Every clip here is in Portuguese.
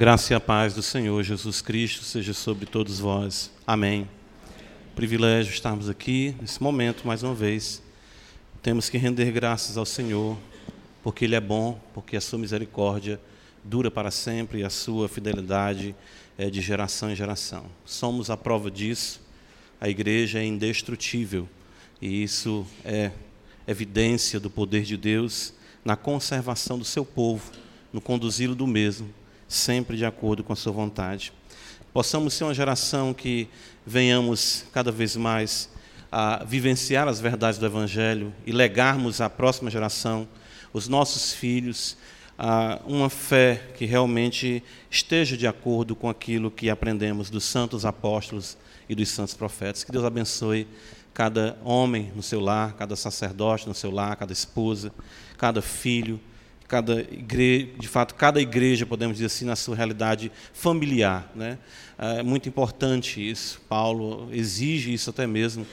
Graça e a paz do Senhor Jesus Cristo seja sobre todos vós. Amém. Privilégio estarmos aqui nesse momento mais uma vez. Temos que render graças ao Senhor, porque Ele é bom, porque a sua misericórdia dura para sempre e a sua fidelidade é de geração em geração. Somos a prova disso. A igreja é indestrutível e isso é evidência do poder de Deus na conservação do seu povo, no conduzi-lo do mesmo sempre de acordo com a sua vontade. Possamos ser uma geração que venhamos cada vez mais a vivenciar as verdades do Evangelho e legarmos à próxima geração, os nossos filhos, uma fé que realmente esteja de acordo com aquilo que aprendemos dos santos apóstolos e dos santos profetas. Que Deus abençoe cada homem no seu lar, cada sacerdote no seu lar, cada esposa, cada filho cada igreja, de fato, cada igreja, podemos dizer assim, na sua realidade familiar. Né? É muito importante isso. Paulo exige isso até mesmo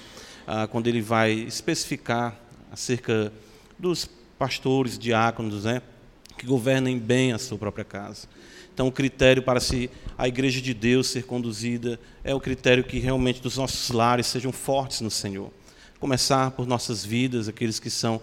ah, quando ele vai especificar acerca dos pastores, diáconos, né? que governem bem a sua própria casa. Então, o critério para se a igreja de Deus ser conduzida é o critério que realmente dos nossos lares sejam fortes no Senhor. Começar por nossas vidas, aqueles que são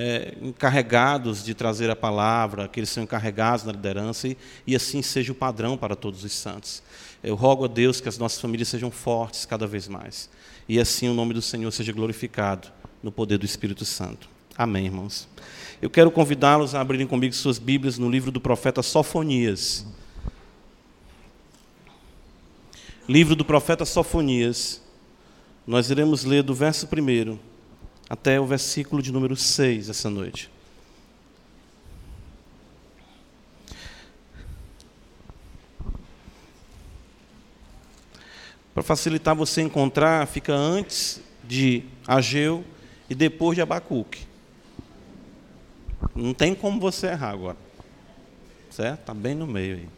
é, encarregados de trazer a palavra, que eles são encarregados na liderança, e, e assim seja o padrão para todos os santos. Eu rogo a Deus que as nossas famílias sejam fortes cada vez mais, e assim o nome do Senhor seja glorificado no poder do Espírito Santo. Amém, irmãos. Eu quero convidá-los a abrirem comigo suas Bíblias no livro do profeta Sofonias. Livro do profeta Sofonias. Nós iremos ler do verso 1 até o versículo de número 6 essa noite. Para facilitar você encontrar, fica antes de Ageu e depois de Abacuque. Não tem como você errar agora. Certo? Está bem no meio aí.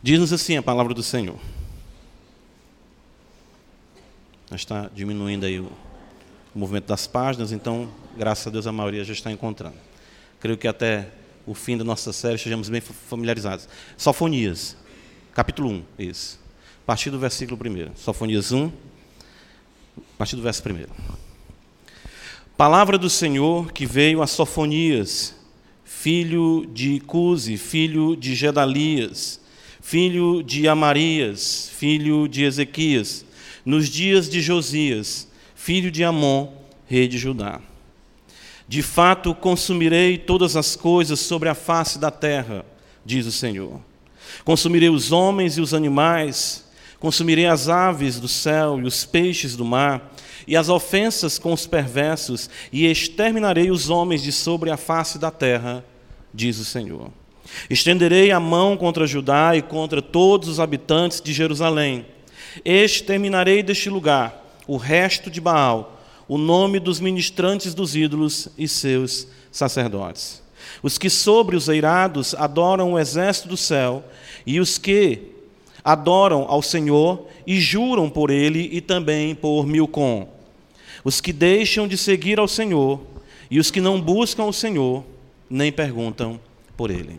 Diz-nos assim a palavra do Senhor. Está diminuindo aí o, o movimento das páginas, então, graças a Deus, a maioria já está encontrando. Creio que até o fim da nossa série estejamos bem familiarizados. Sofonias, capítulo 1, isso. A partir do versículo 1. Sofonias 1, a partir do verso 1. Palavra do Senhor que veio a Sofonias, filho de Cuse, filho de Gedalias, filho de Amarias, filho de Ezequias, nos dias de Josias, filho de Amon, rei de Judá. De fato, consumirei todas as coisas sobre a face da terra, diz o Senhor. Consumirei os homens e os animais, consumirei as aves do céu e os peixes do mar, e as ofensas com os perversos, e exterminarei os homens de sobre a face da terra, diz o Senhor. Estenderei a mão contra Judá e contra todos os habitantes de Jerusalém Exterminarei deste lugar o resto de Baal, o nome dos ministrantes dos ídolos e seus sacerdotes. Os que sobre os eirados adoram o exército do céu, e os que adoram ao Senhor e juram por ele e também por Milcom. Os que deixam de seguir ao Senhor e os que não buscam o Senhor, nem perguntam por ele.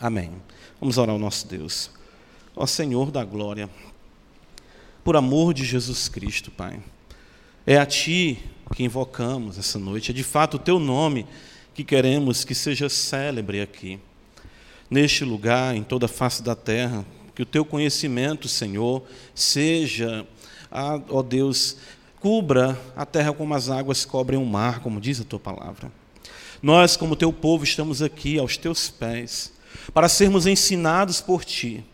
Amém. Vamos orar ao nosso Deus. Ó Senhor da glória, por amor de Jesus Cristo, Pai. É a Ti que invocamos essa noite, é de fato o Teu nome que queremos que seja célebre aqui, neste lugar, em toda a face da terra, que o Teu conhecimento, Senhor, seja, ah, ó Deus, cubra a terra como as águas cobrem o mar, como diz a Tua palavra. Nós, como Teu povo, estamos aqui aos Teus pés, para sermos ensinados por Ti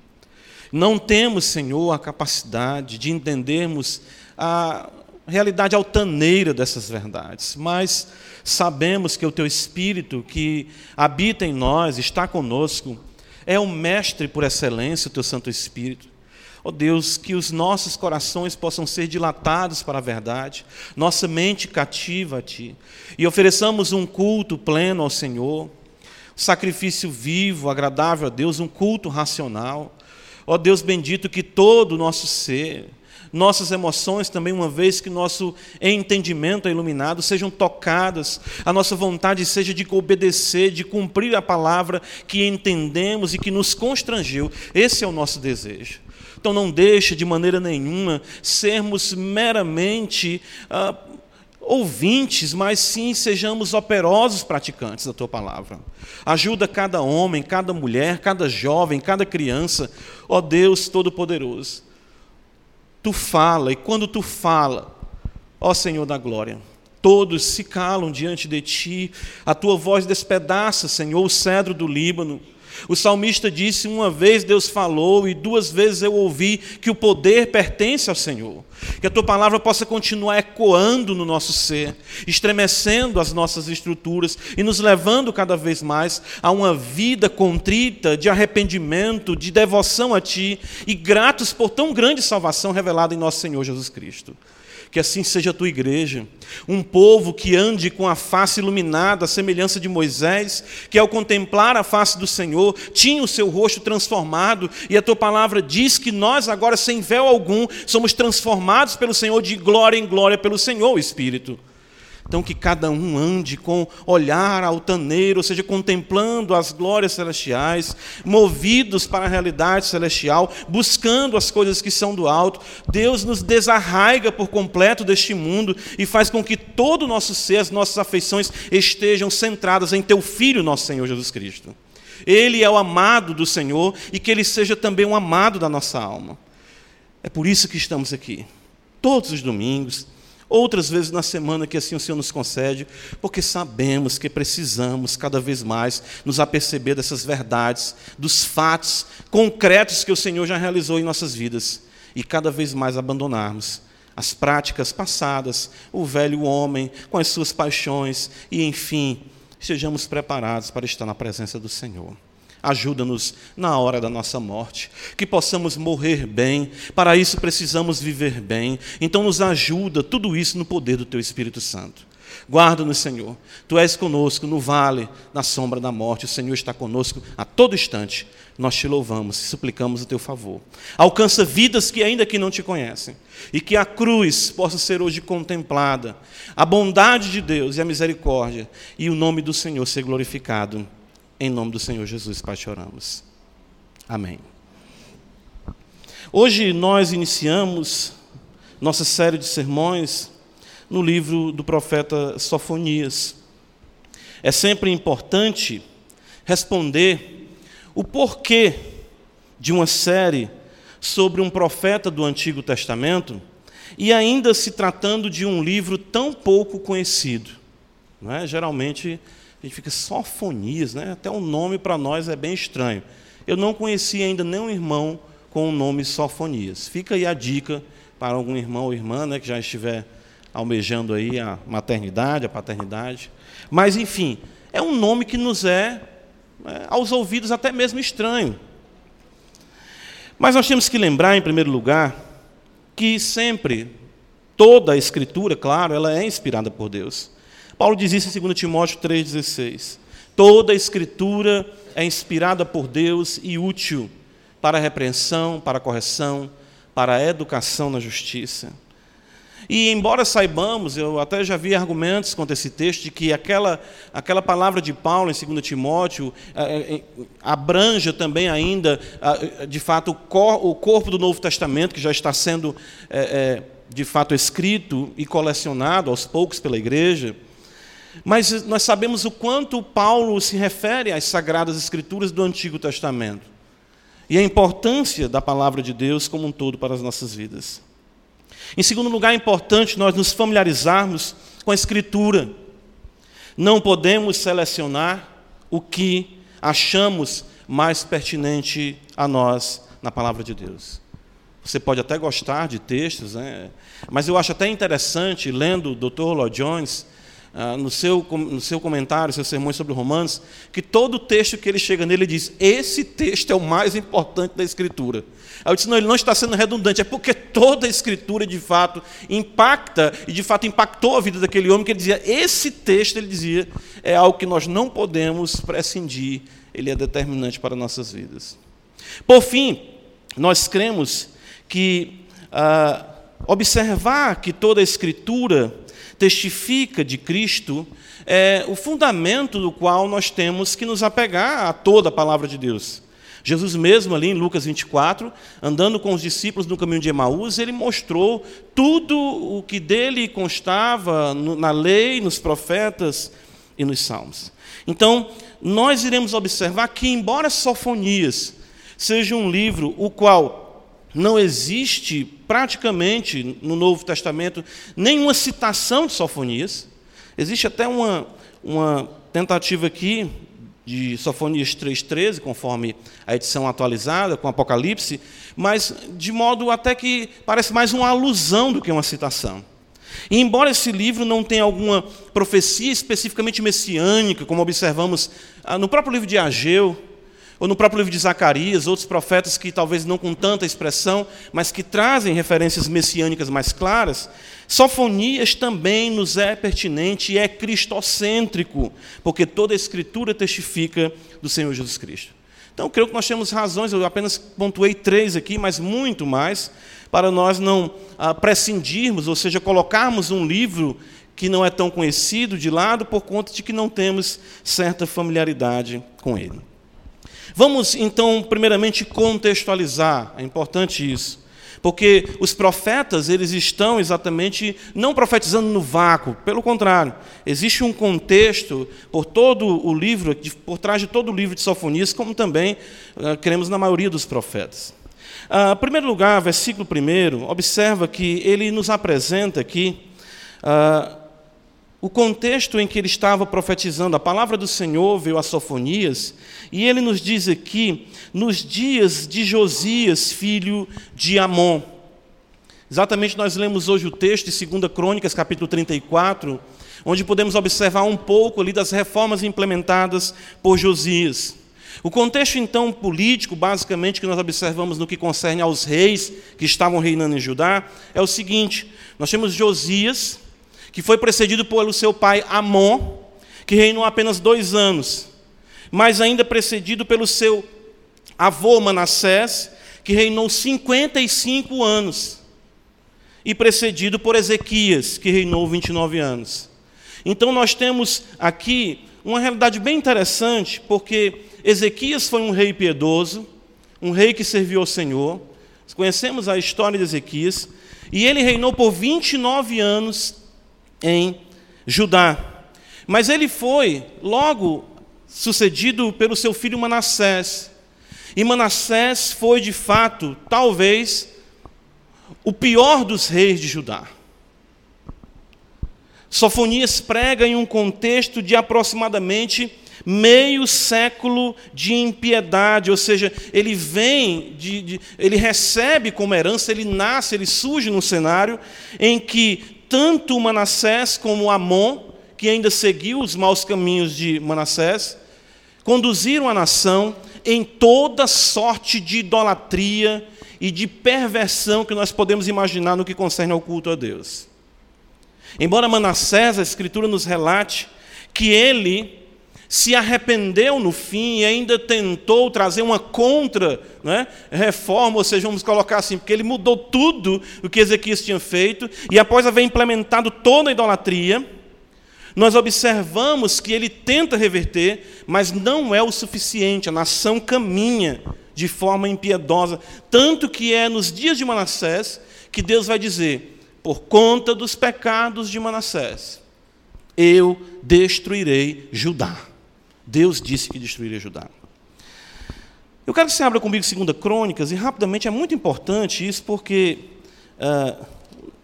não temos, Senhor, a capacidade de entendermos a realidade altaneira dessas verdades, mas sabemos que o Teu Espírito que habita em nós, está conosco, é o Mestre por excelência, o Teu Santo Espírito. Ó oh Deus, que os nossos corações possam ser dilatados para a verdade, nossa mente cativa a Ti, e ofereçamos um culto pleno ao Senhor, sacrifício vivo, agradável a Deus, um culto racional, Ó Deus bendito, que todo o nosso ser, nossas emoções também, uma vez que nosso entendimento é iluminado, sejam tocadas, a nossa vontade seja de obedecer, de cumprir a palavra que entendemos e que nos constrangeu. Esse é o nosso desejo. Então não deixe de maneira nenhuma sermos meramente ah, ouvintes, mas sim sejamos operosos praticantes da tua palavra. Ajuda cada homem, cada mulher, cada jovem, cada criança, ó Deus Todo-Poderoso. Tu fala, e quando tu fala, ó Senhor da glória, todos se calam diante de ti, a tua voz despedaça, Senhor, o cedro do Líbano. O salmista disse: Uma vez Deus falou, e duas vezes eu ouvi que o poder pertence ao Senhor. Que a tua palavra possa continuar ecoando no nosso ser, estremecendo as nossas estruturas e nos levando cada vez mais a uma vida contrita, de arrependimento, de devoção a Ti e gratos por tão grande salvação revelada em nosso Senhor Jesus Cristo. Que assim seja a tua igreja, um povo que ande com a face iluminada, a semelhança de Moisés, que ao contemplar a face do Senhor, tinha o seu rosto transformado, e a tua palavra diz que nós agora, sem véu algum, somos transformados pelo Senhor de glória em glória pelo Senhor, Espírito. Então, que cada um ande com olhar altaneiro, ou seja, contemplando as glórias celestiais, movidos para a realidade celestial, buscando as coisas que são do alto. Deus nos desarraiga por completo deste mundo e faz com que todo o nosso ser, as nossas afeições estejam centradas em Teu Filho, nosso Senhor Jesus Cristo. Ele é o amado do Senhor e que Ele seja também um amado da nossa alma. É por isso que estamos aqui, todos os domingos outras vezes na semana que assim o Senhor nos concede, porque sabemos que precisamos cada vez mais nos aperceber dessas verdades, dos fatos concretos que o Senhor já realizou em nossas vidas e cada vez mais abandonarmos as práticas passadas, o velho homem com as suas paixões e, enfim, estejamos preparados para estar na presença do Senhor. Ajuda-nos na hora da nossa morte, que possamos morrer bem. Para isso precisamos viver bem. Então nos ajuda tudo isso no poder do teu Espírito Santo. Guarda-nos, Senhor. Tu és conosco no vale, na sombra da morte. O Senhor está conosco a todo instante. Nós te louvamos e suplicamos o teu favor. Alcança vidas que ainda que não te conhecem. E que a cruz possa ser hoje contemplada. A bondade de Deus e a misericórdia. E o nome do Senhor ser glorificado em nome do Senhor Jesus, Pai, te oramos. Amém. Hoje nós iniciamos nossa série de sermões no livro do profeta Sofonias. É sempre importante responder o porquê de uma série sobre um profeta do Antigo Testamento e ainda se tratando de um livro tão pouco conhecido. Não é? Geralmente a gente fica sofonias, né? Até o nome para nós é bem estranho. Eu não conheci ainda nenhum irmão com o nome Sofonias. Fica aí a dica para algum irmão ou irmã né, que já estiver almejando aí a maternidade, a paternidade. Mas, enfim, é um nome que nos é, é aos ouvidos até mesmo estranho. Mas nós temos que lembrar, em primeiro lugar, que sempre, toda a Escritura, claro, ela é inspirada por Deus. Paulo diz isso em 2 Timóteo 3,16. Toda a escritura é inspirada por Deus e útil para a repreensão, para a correção, para a educação na justiça. E embora saibamos, eu até já vi argumentos contra esse texto, de que aquela, aquela palavra de Paulo em 2 Timóteo é, abranja também ainda, de fato, o corpo do Novo Testamento, que já está sendo, é, de fato, escrito e colecionado aos poucos pela igreja. Mas nós sabemos o quanto Paulo se refere às sagradas escrituras do Antigo Testamento e a importância da palavra de Deus como um todo para as nossas vidas. Em segundo lugar, é importante nós nos familiarizarmos com a Escritura. Não podemos selecionar o que achamos mais pertinente a nós na palavra de Deus. Você pode até gostar de textos, né? mas eu acho até interessante, lendo o Dr. Lloyd Jones, ah, no, seu, no seu comentário, seus sermões sobre Romanos, que todo texto que ele chega nele ele diz: esse texto é o mais importante da Escritura. Aí eu disse: não, ele não está sendo redundante, é porque toda a Escritura de fato impacta, e de fato impactou a vida daquele homem, que ele dizia: esse texto, ele dizia, é algo que nós não podemos prescindir, ele é determinante para nossas vidas. Por fim, nós cremos que. Ah, observar que toda a Escritura testifica de Cristo é o fundamento do qual nós temos que nos apegar a toda a palavra de Deus. Jesus mesmo ali em Lucas 24, andando com os discípulos no caminho de Emaús, ele mostrou tudo o que dele constava na lei, nos profetas e nos salmos. Então, nós iremos observar que embora Sofonias seja um livro o qual não existe praticamente no Novo Testamento nenhuma citação de Sofonias, existe até uma, uma tentativa aqui de Sofonias 3,13, conforme a edição atualizada, com Apocalipse, mas de modo até que parece mais uma alusão do que uma citação. E embora esse livro não tenha alguma profecia especificamente messiânica, como observamos ah, no próprio livro de Ageu, ou no próprio livro de Zacarias, outros profetas que talvez não com tanta expressão, mas que trazem referências messiânicas mais claras, Sofonias também nos é pertinente e é cristocêntrico, porque toda a Escritura testifica do Senhor Jesus Cristo. Então, creio que nós temos razões, eu apenas pontuei três aqui, mas muito mais, para nós não ah, prescindirmos, ou seja, colocarmos um livro que não é tão conhecido de lado por conta de que não temos certa familiaridade com ele. Vamos então, primeiramente, contextualizar, é importante isso. Porque os profetas, eles estão exatamente não profetizando no vácuo, pelo contrário, existe um contexto por todo o livro, por trás de todo o livro de Sofonias, como também uh, queremos na maioria dos profetas. Uh, em primeiro lugar, versículo 1, observa que ele nos apresenta aqui uh, o contexto em que ele estava profetizando. A palavra do Senhor veio a Sofonias, e ele nos diz aqui, nos dias de Josias, filho de Amon. Exatamente nós lemos hoje o texto de 2 Crônicas, capítulo 34, onde podemos observar um pouco ali das reformas implementadas por Josias. O contexto, então, político, basicamente, que nós observamos no que concerne aos reis que estavam reinando em Judá, é o seguinte: nós temos Josias, que foi precedido pelo seu pai Amon, que reinou apenas dois anos, mas ainda precedido pelo seu avô Manassés, que reinou 55 anos, e precedido por Ezequias, que reinou 29 anos. Então nós temos aqui uma realidade bem interessante, porque Ezequias foi um rei piedoso, um rei que serviu ao Senhor. Conhecemos a história de Ezequias, e ele reinou por 29 anos em Judá. Mas ele foi logo sucedido pelo seu filho Manassés. E Manassés foi, de fato, talvez, o pior dos reis de Judá. Sofonias prega em um contexto de aproximadamente meio século de impiedade, ou seja, ele vem, de, de, ele recebe como herança, ele nasce, ele surge num cenário em que tanto Manassés como Amon, que ainda seguiu os maus caminhos de Manassés, conduziram a nação em toda sorte de idolatria e de perversão que nós podemos imaginar no que concerne ao culto a Deus. Embora Manassés, a Escritura nos relate que ele se arrependeu no fim e ainda tentou trazer uma contra né, reforma, ou seja, vamos colocar assim, porque ele mudou tudo o que Ezequias tinha feito, e após haver implementado toda a idolatria, nós observamos que ele tenta reverter, mas não é o suficiente, a nação caminha de forma impiedosa, tanto que é nos dias de Manassés que Deus vai dizer: por conta dos pecados de Manassés, eu destruirei Judá. Deus disse que destruiria Judá. Eu quero que você abra comigo 2 Crônicas, e rapidamente é muito importante isso, porque uh,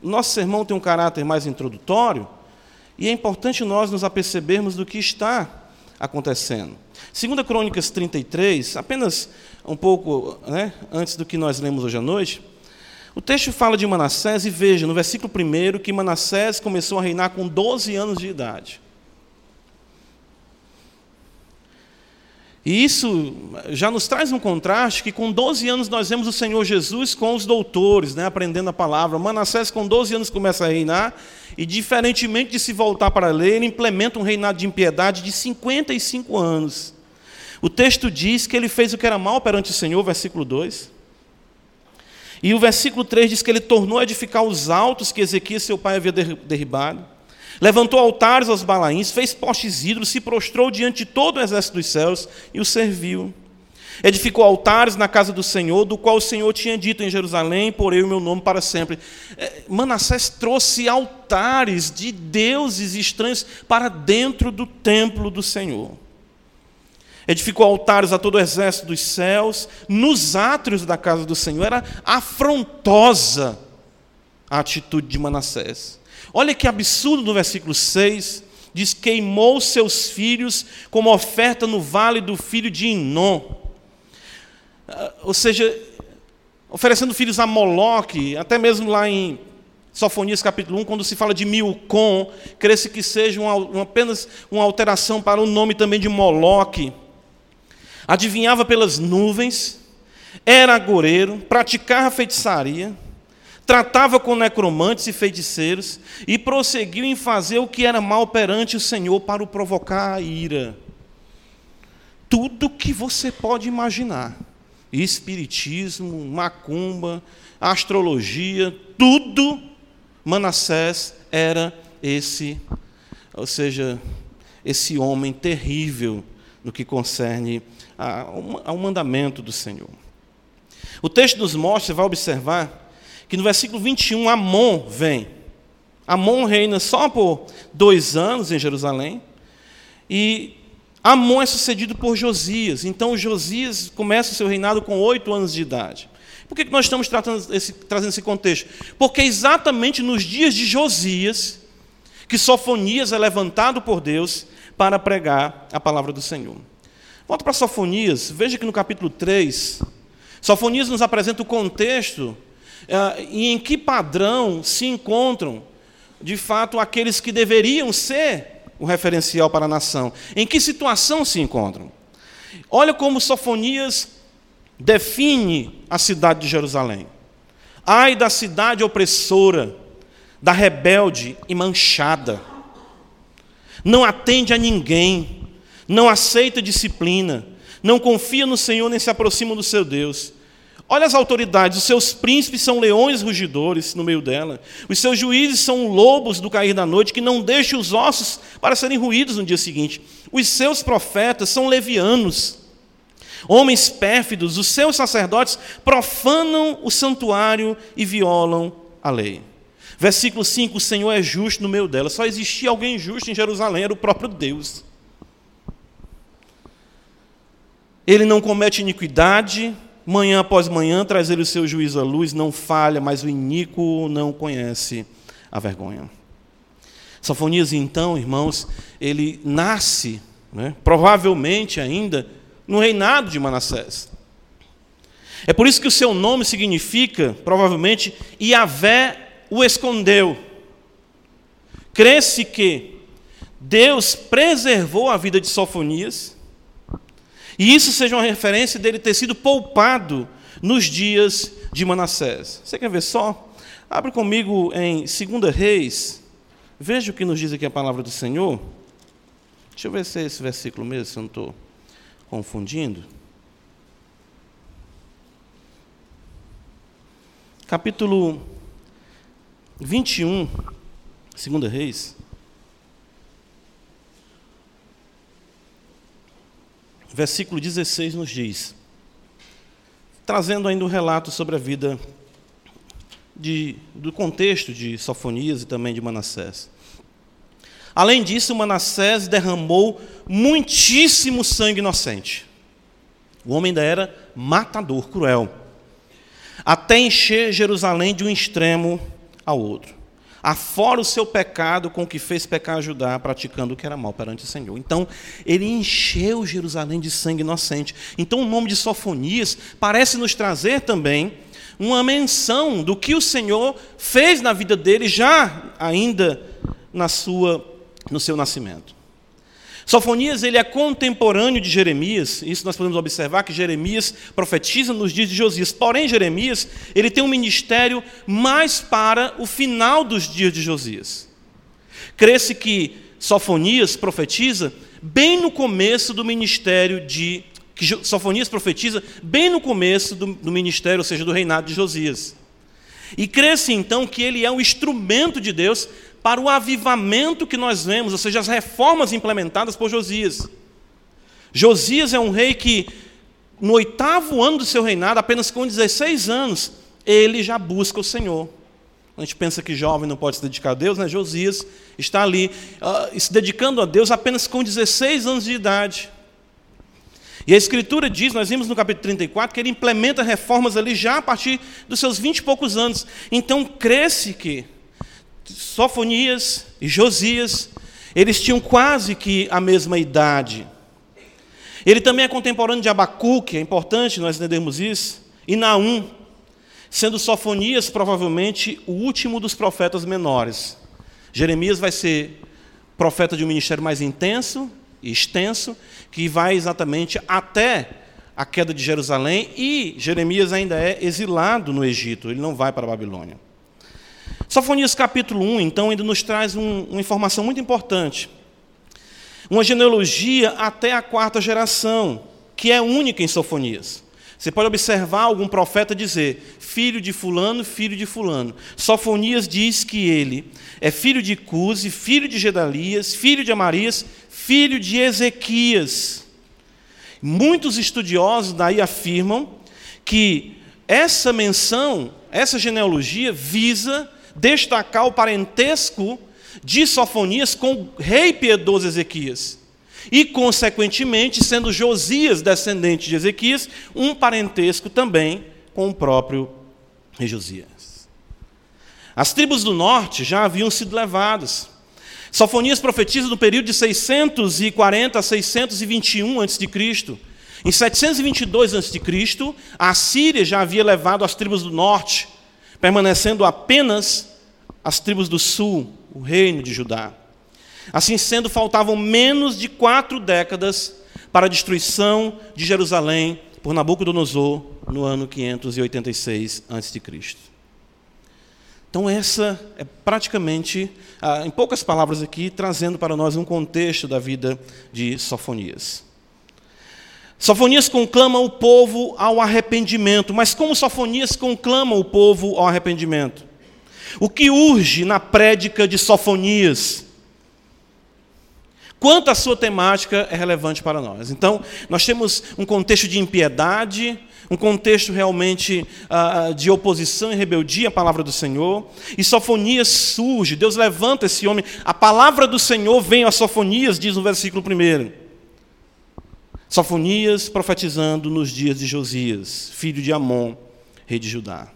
nosso sermão tem um caráter mais introdutório, e é importante nós nos apercebermos do que está acontecendo. 2 Crônicas 33, apenas um pouco né, antes do que nós lemos hoje à noite, o texto fala de Manassés, e veja, no versículo 1, que Manassés começou a reinar com 12 anos de idade. E isso já nos traz um contraste que com 12 anos nós vemos o Senhor Jesus com os doutores, né, aprendendo a palavra. Manassés com 12 anos começa a reinar e diferentemente de se voltar para a lei, ele implementa um reinado de impiedade de 55 anos. O texto diz que ele fez o que era mal perante o Senhor, versículo 2. E o versículo 3 diz que ele tornou a edificar os altos que Ezequias, seu pai, havia derribado. Levantou altares aos balaíns, fez postes ídolos, se prostrou diante de todo o exército dos céus e o serviu. Edificou altares na casa do Senhor, do qual o Senhor tinha dito em Jerusalém: porei o meu nome para sempre. É, Manassés trouxe altares de deuses estranhos para dentro do templo do Senhor. Edificou altares a todo o exército dos céus, nos átrios da casa do Senhor. Era afrontosa a atitude de Manassés. Olha que absurdo no versículo 6, diz: queimou seus filhos como oferta no vale do filho de Inom. Ah, ou seja, oferecendo filhos a Moloque, até mesmo lá em Sofonias capítulo 1, quando se fala de Milcom, cresce que seja uma, uma, apenas uma alteração para o nome também de Moloque. Adivinhava pelas nuvens, era agoreiro, praticava feitiçaria, tratava com necromantes e feiticeiros e prosseguiu em fazer o que era mal perante o Senhor para o provocar a ira. Tudo que você pode imaginar espiritismo, macumba, astrologia, tudo, Manassés era esse, ou seja, esse homem terrível no que concerne ao mandamento do Senhor. O texto nos mostra, vai observar, que no versículo 21, Amon vem. Amon reina só por dois anos em Jerusalém, e Amon é sucedido por Josias. Então Josias começa o seu reinado com oito anos de idade. Por que nós estamos esse, trazendo esse contexto? Porque é exatamente nos dias de Josias que Sofonias é levantado por Deus para pregar a palavra do Senhor. Volta para Sofonias, veja que no capítulo 3, Sofonias nos apresenta o contexto e em que padrão se encontram, de fato, aqueles que deveriam ser o referencial para a nação. Em que situação se encontram? Olha como Sofonias define a cidade de Jerusalém. Ai da cidade opressora, da rebelde e manchada. Não atende a ninguém, não aceita disciplina, não confia no Senhor nem se aproxima do seu Deus. Olha as autoridades, os seus príncipes são leões rugidores no meio dela. Os seus juízes são lobos do cair da noite que não deixam os ossos para serem ruídos no dia seguinte. Os seus profetas são levianos, homens pérfidos. Os seus sacerdotes profanam o santuário e violam a lei. Versículo 5: O Senhor é justo no meio dela. Só existia alguém justo em Jerusalém, era o próprio Deus. Ele não comete iniquidade, Manhã após manhã traz ele o seu juízo à luz, não falha, mas o iníquo não conhece a vergonha. Sofonias, então, irmãos, ele nasce, né, provavelmente ainda, no reinado de Manassés. É por isso que o seu nome significa, provavelmente, Iavé o escondeu. Cresce que Deus preservou a vida de Sofonias e isso seja uma referência dele ter sido poupado nos dias de Manassés. Você quer ver só? Abre comigo em 2 Reis. Veja o que nos diz aqui a palavra do Senhor. Deixa eu ver se é esse versículo mesmo, se eu não estou confundindo. Capítulo 21, 2 Reis. Versículo 16 nos diz, trazendo ainda um relato sobre a vida de, do contexto de Sofonias e também de Manassés. Além disso, Manassés derramou muitíssimo sangue inocente. O homem ainda era matador, cruel, até encher Jerusalém de um extremo ao outro afora o seu pecado com o que fez pecar Judá, praticando o que era mal perante o Senhor. Então, ele encheu Jerusalém de sangue inocente. Então, o nome de Sofonias parece nos trazer também uma menção do que o Senhor fez na vida dele já ainda na sua no seu nascimento. Sofonias ele é contemporâneo de Jeremias, isso nós podemos observar que Jeremias profetiza nos dias de Josias. Porém, Jeremias ele tem um ministério mais para o final dos dias de Josias. Cresce que Sofonias profetiza bem no começo do ministério de que Sofonias profetiza bem no começo do, do ministério, ou seja, do reinado de Josias. E crê-se então que ele é um instrumento de Deus para o avivamento que nós vemos, ou seja, as reformas implementadas por Josias. Josias é um rei que, no oitavo ano do seu reinado, apenas com 16 anos, ele já busca o Senhor. A gente pensa que jovem não pode se dedicar a Deus, né? Josias está ali uh, se dedicando a Deus apenas com 16 anos de idade. E a Escritura diz, nós vimos no capítulo 34, que ele implementa reformas ali já a partir dos seus vinte e poucos anos. Então, cresce que Sofonias e Josias, eles tinham quase que a mesma idade. Ele também é contemporâneo de Abacuque, é importante nós entendermos isso, e Naum, sendo Sofonias provavelmente o último dos profetas menores. Jeremias vai ser profeta de um ministério mais intenso e extenso, que vai exatamente até a queda de Jerusalém, e Jeremias ainda é exilado no Egito, ele não vai para a Babilônia. Sofonias capítulo 1, então, ainda nos traz um, uma informação muito importante. Uma genealogia até a quarta geração, que é única em Sofonias. Você pode observar algum profeta dizer, filho de fulano, filho de fulano. Sofonias diz que ele é filho de Cuse, filho de Gedalias, filho de Amarias, filho de Ezequias. Muitos estudiosos daí afirmam que essa menção, essa genealogia visa destacar o parentesco de Sofonias com o rei piedoso Ezequias. E, consequentemente, sendo Josias descendente de Ezequias, um parentesco também com o próprio rei Josias. As tribos do norte já haviam sido levadas. Sofonias profetiza no período de 640 a 621 a.C. Em 722 a.C., a Síria já havia levado as tribos do norte, permanecendo apenas as tribos do sul, o reino de Judá. Assim sendo, faltavam menos de quatro décadas para a destruição de Jerusalém por Nabucodonosor no ano 586 a.C. Então, essa é praticamente, ah, em poucas palavras aqui, trazendo para nós um contexto da vida de Sofonias. Sofonias conclama o povo ao arrependimento, mas como Sofonias conclama o povo ao arrependimento? O que urge na prédica de Sofonias? Quanto a sua temática é relevante para nós. Então, nós temos um contexto de impiedade, um contexto realmente uh, de oposição e rebeldia à palavra do Senhor. E Sofonias surge, Deus levanta esse homem. A palavra do Senhor vem a Sofonias, diz no versículo 1. Sofonias profetizando nos dias de Josias, filho de Amon, rei de Judá.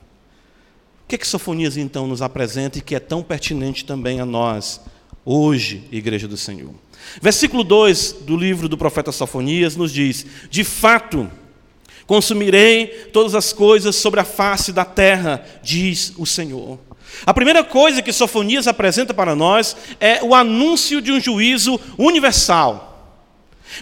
O que, é que Sofonias então nos apresenta e que é tão pertinente também a nós, hoje, Igreja do Senhor? Versículo 2 do livro do profeta Sofonias nos diz: De fato, Consumirei todas as coisas sobre a face da terra, diz o Senhor. A primeira coisa que Sofonias apresenta para nós é o anúncio de um juízo universal.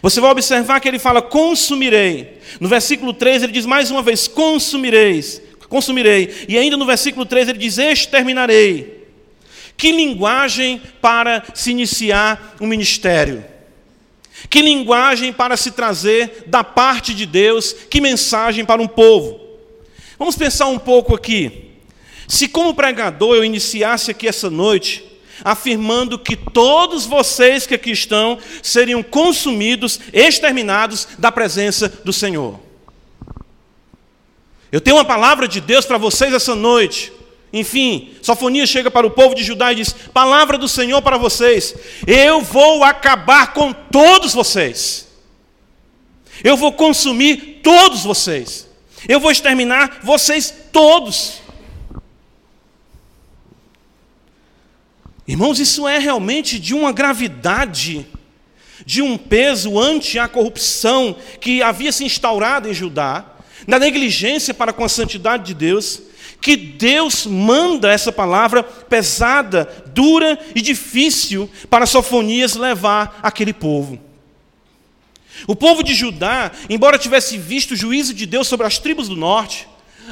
Você vai observar que ele fala consumirei. No versículo 3 ele diz mais uma vez consumireis, consumirei. E ainda no versículo 3 ele diz exterminarei. Que linguagem para se iniciar um ministério? Que linguagem para se trazer da parte de Deus, que mensagem para um povo. Vamos pensar um pouco aqui. Se, como pregador, eu iniciasse aqui essa noite, afirmando que todos vocês que aqui estão seriam consumidos, exterminados da presença do Senhor. Eu tenho uma palavra de Deus para vocês essa noite. Enfim, Sofonia chega para o povo de Judá e diz: Palavra do Senhor para vocês, eu vou acabar com todos vocês, eu vou consumir todos vocês, eu vou exterminar vocês todos. Irmãos, isso é realmente de uma gravidade, de um peso ante a corrupção que havia se instaurado em Judá, na negligência para com a santidade de Deus que Deus manda essa palavra pesada, dura e difícil para Sofonias levar aquele povo. O povo de Judá, embora tivesse visto o juízo de Deus sobre as tribos do norte,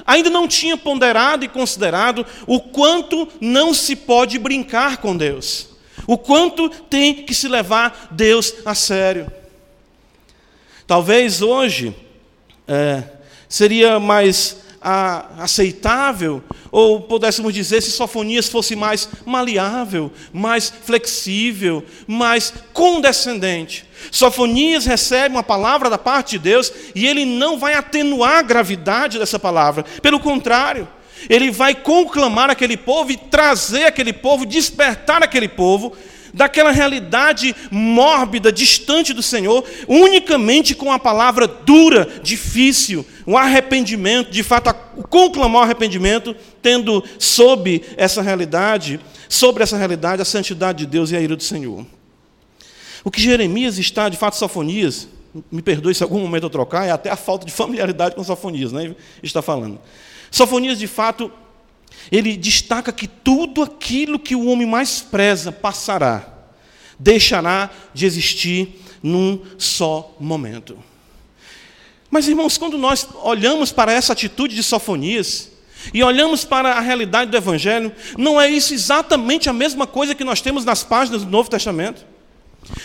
ainda não tinha ponderado e considerado o quanto não se pode brincar com Deus, o quanto tem que se levar Deus a sério. Talvez hoje é, seria mais a, aceitável, ou pudéssemos dizer, se Sofonias fosse mais maleável, mais flexível, mais condescendente. Sofonias recebe uma palavra da parte de Deus e ele não vai atenuar a gravidade dessa palavra, pelo contrário, ele vai conclamar aquele povo e trazer aquele povo, despertar aquele povo daquela realidade mórbida, distante do Senhor, unicamente com a palavra dura, difícil, o arrependimento, de fato, conclamar o arrependimento, tendo sob essa realidade, sobre essa realidade, a santidade de Deus e a ira do Senhor. O que Jeremias está, de fato, Sofonias, me perdoe se algum momento eu trocar, é até a falta de familiaridade com Sofonias, né? Está falando. Sofonias, de fato, ele destaca que tudo aquilo que o homem mais preza passará, deixará de existir num só momento. Mas, irmãos, quando nós olhamos para essa atitude de Sofonias, e olhamos para a realidade do Evangelho, não é isso exatamente a mesma coisa que nós temos nas páginas do Novo Testamento?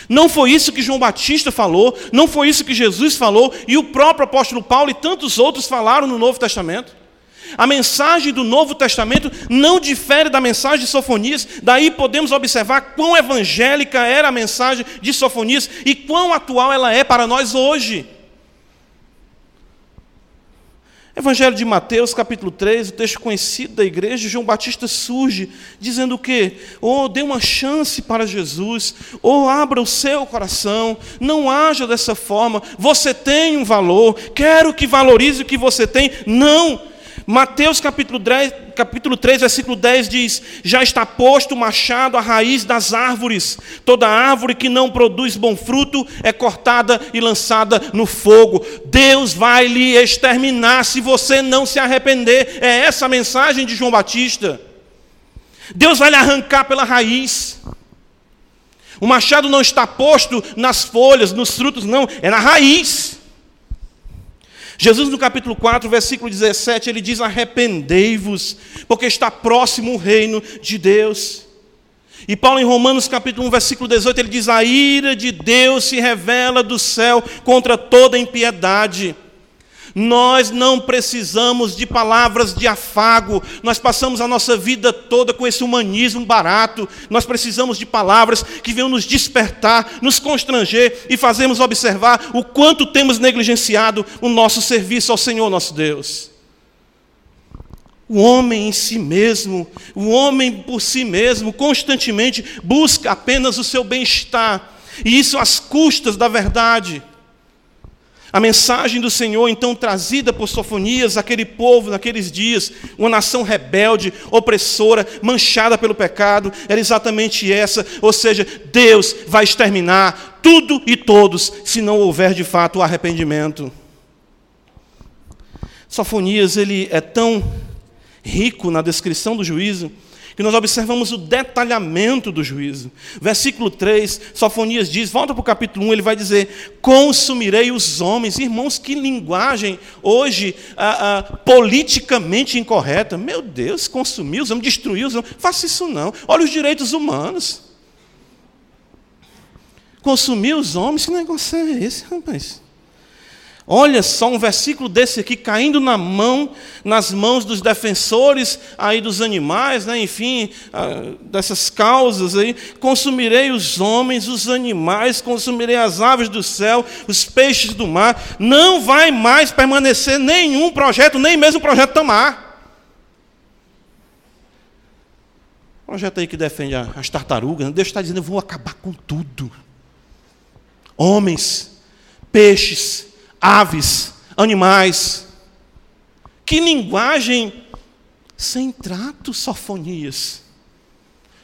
Não foi isso que João Batista falou, não foi isso que Jesus falou, e o próprio apóstolo Paulo e tantos outros falaram no Novo Testamento? A mensagem do Novo Testamento não difere da mensagem de Sofonias, daí podemos observar quão evangélica era a mensagem de Sofonias e quão atual ela é para nós hoje. Evangelho de Mateus, capítulo 3, o texto conhecido da igreja, João Batista surge dizendo o quê? Oh, dê uma chance para Jesus, oh, abra o seu coração, não haja dessa forma, você tem um valor, quero que valorize o que você tem. Não, Mateus capítulo 3, capítulo 3, versículo 10 diz: Já está posto o machado à raiz das árvores. Toda árvore que não produz bom fruto é cortada e lançada no fogo. Deus vai lhe exterminar se você não se arrepender. É essa a mensagem de João Batista. Deus vai lhe arrancar pela raiz. O machado não está posto nas folhas, nos frutos, não, é na raiz. Jesus, no capítulo 4, versículo 17, ele diz: Arrependei-vos, porque está próximo o reino de Deus. E Paulo, em Romanos, capítulo 1, versículo 18, ele diz: A ira de Deus se revela do céu contra toda impiedade nós não precisamos de palavras de afago, nós passamos a nossa vida toda com esse humanismo barato, nós precisamos de palavras que venham nos despertar, nos constranger e fazermos observar o quanto temos negligenciado o nosso serviço ao Senhor nosso Deus. O homem em si mesmo, o homem por si mesmo, constantemente busca apenas o seu bem-estar, e isso às custas da verdade. A mensagem do Senhor, então, trazida por Sofonias, aquele povo naqueles dias, uma nação rebelde, opressora, manchada pelo pecado, era exatamente essa: ou seja, Deus vai exterminar tudo e todos, se não houver de fato o arrependimento. Sofonias, ele é tão rico na descrição do juízo, que nós observamos o detalhamento do juízo. Versículo 3, Sofonias diz, volta para o capítulo 1, ele vai dizer: Consumirei os homens. Irmãos, que linguagem hoje ah, ah, politicamente incorreta. Meu Deus, consumir os homens, destruir os homens. Faça isso não. Olha os direitos humanos. Consumir os homens, que negócio é esse, rapaz? Olha só um versículo desse aqui caindo na mão, nas mãos dos defensores aí dos animais, né? enfim, ah, dessas causas aí. Consumirei os homens, os animais, consumirei as aves do céu, os peixes do mar. Não vai mais permanecer nenhum projeto, nem mesmo o projeto Tamar. Projeto aí que defende as tartarugas. Né? Deus está dizendo: eu vou acabar com tudo. Homens, peixes, aves, animais. Que linguagem sem trato, sofonias.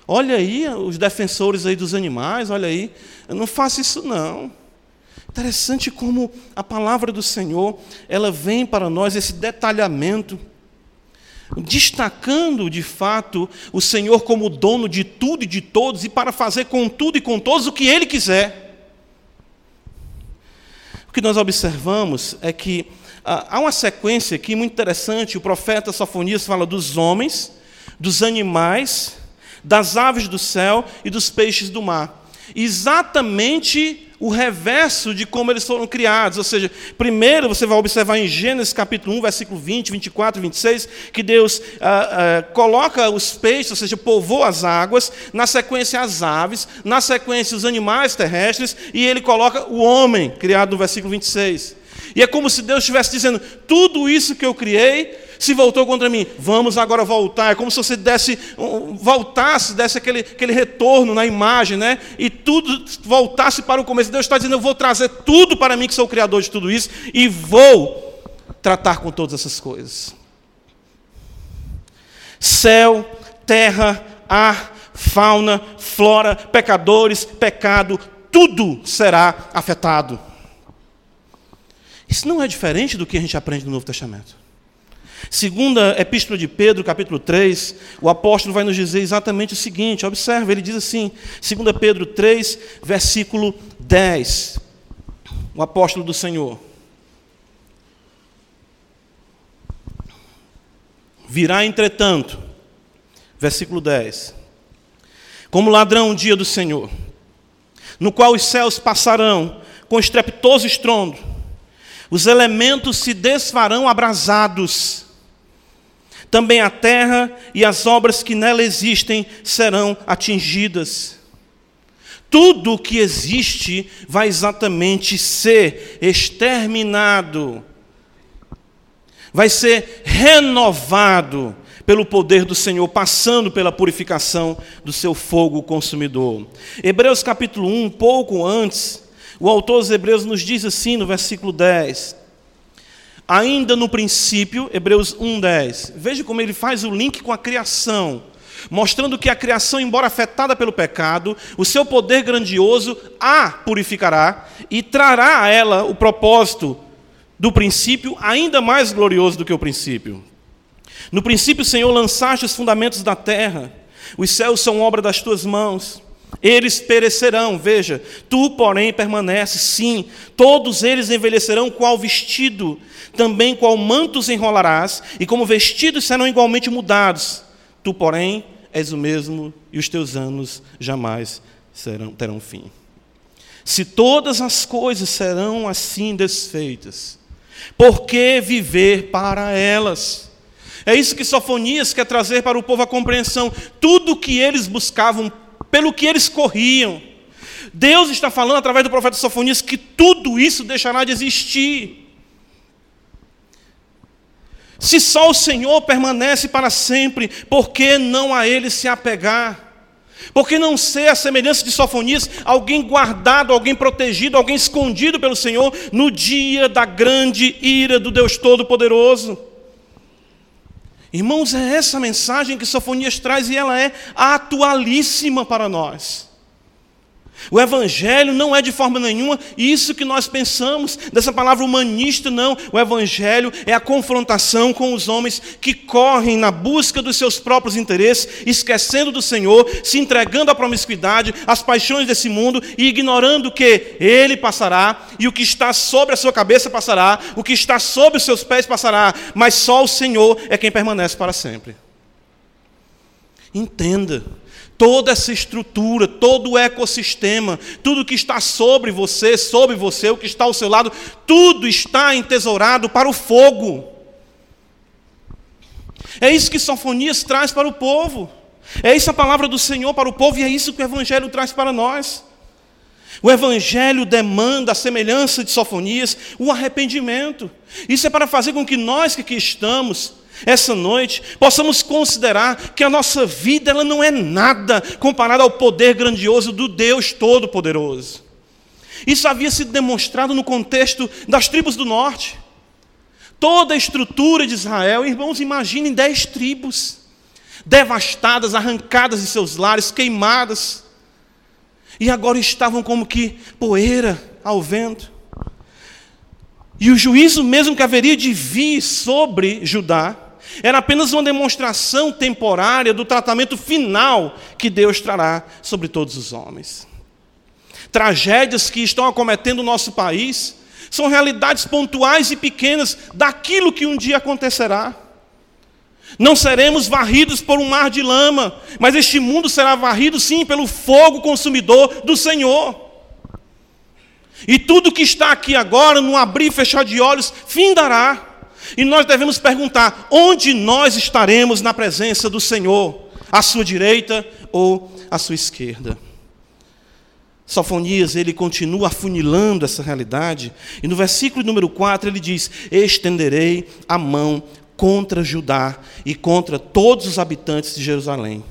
Olha aí os defensores aí dos animais, olha aí. Eu não faço isso não. Interessante como a palavra do Senhor, ela vem para nós esse detalhamento, destacando de fato o Senhor como dono de tudo e de todos e para fazer com tudo e com todos o que ele quiser que nós observamos é que ah, há uma sequência aqui muito interessante. O profeta Sofonias fala dos homens, dos animais, das aves do céu e dos peixes do mar. Exatamente o reverso de como eles foram criados. Ou seja, primeiro você vai observar em Gênesis capítulo 1, versículo 20, 24 e 26, que Deus ah, ah, coloca os peixes, ou seja, povoa as águas, na sequência as aves, na sequência os animais terrestres, e ele coloca o homem, criado no versículo 26. E é como se Deus estivesse dizendo: tudo isso que eu criei se voltou contra mim, vamos agora voltar. É como se você desse, voltasse, desse aquele, aquele retorno na imagem, né? E tudo voltasse para o começo. Deus está dizendo: eu vou trazer tudo para mim, que sou o Criador de tudo isso, e vou tratar com todas essas coisas. Céu, terra, ar, fauna, flora, pecadores, pecado, tudo será afetado. Isso não é diferente do que a gente aprende no Novo Testamento. Segunda Epístola de Pedro, capítulo 3, o apóstolo vai nos dizer exatamente o seguinte, observe, ele diz assim, 2 Pedro 3, versículo 10, o apóstolo do Senhor. Virá, entretanto, versículo 10, como ladrão um dia do Senhor, no qual os céus passarão com estrepitoso estrondo, os elementos se desfarão abrasados, também a terra e as obras que nela existem serão atingidas. Tudo o que existe vai exatamente ser exterminado, vai ser renovado pelo poder do Senhor, passando pela purificação do seu fogo consumidor. Hebreus capítulo 1, pouco antes, o autor dos Hebreus nos diz assim no versículo 10: Ainda no princípio, Hebreus 1:10. Veja como ele faz o link com a criação, mostrando que a criação, embora afetada pelo pecado, o seu poder grandioso a purificará e trará a ela o propósito do princípio ainda mais glorioso do que o princípio. No princípio, Senhor, lançaste os fundamentos da terra. Os céus são obra das tuas mãos. Eles perecerão, veja, tu, porém, permaneces, sim, todos eles envelhecerão qual vestido, também qual mantos enrolarás, e como vestidos serão igualmente mudados. Tu, porém, és o mesmo, e os teus anos jamais serão, terão fim. Se todas as coisas serão assim desfeitas, por que viver para elas? É isso que Sofonias quer trazer para o povo a compreensão. Tudo que eles buscavam pelo que eles corriam. Deus está falando através do profeta Sofonias que tudo isso deixará de existir. Se só o Senhor permanece para sempre, por que não a Ele se apegar? Por que não ser a semelhança de Sofonias, alguém guardado, alguém protegido, alguém escondido pelo Senhor no dia da grande ira do Deus Todo-Poderoso? Irmãos, é essa mensagem que Sofonias traz e ela é atualíssima para nós. O Evangelho não é de forma nenhuma isso que nós pensamos, dessa palavra humanista, não. O Evangelho é a confrontação com os homens que correm na busca dos seus próprios interesses, esquecendo do Senhor, se entregando à promiscuidade, às paixões desse mundo e ignorando que Ele passará e o que está sobre a sua cabeça passará, o que está sobre os seus pés passará, mas só o Senhor é quem permanece para sempre. Entenda toda essa estrutura, todo o ecossistema, tudo que está sobre você, sobre você, o que está ao seu lado, tudo está entesourado para o fogo. É isso que Sofonias traz para o povo. É isso a palavra do Senhor para o povo e é isso que o Evangelho traz para nós. O Evangelho demanda a semelhança de Sofonias, o arrependimento. Isso é para fazer com que nós que aqui estamos, essa noite, possamos considerar que a nossa vida ela não é nada comparada ao poder grandioso do Deus Todo-Poderoso. Isso havia sido demonstrado no contexto das tribos do norte. Toda a estrutura de Israel, irmãos, imaginem dez tribos, devastadas, arrancadas de seus lares, queimadas, e agora estavam como que poeira ao vento. E o juízo mesmo que haveria de vir sobre Judá, era apenas uma demonstração temporária do tratamento final que Deus trará sobre todos os homens. Tragédias que estão acometendo o nosso país são realidades pontuais e pequenas daquilo que um dia acontecerá. Não seremos varridos por um mar de lama, mas este mundo será varrido sim pelo fogo consumidor do Senhor. E tudo que está aqui agora, no abrir e fechar de olhos, findará. E nós devemos perguntar: onde nós estaremos na presença do Senhor? À sua direita ou à sua esquerda? Sofonias, ele continua afunilando essa realidade, e no versículo número 4 ele diz: Estenderei a mão contra Judá e contra todos os habitantes de Jerusalém.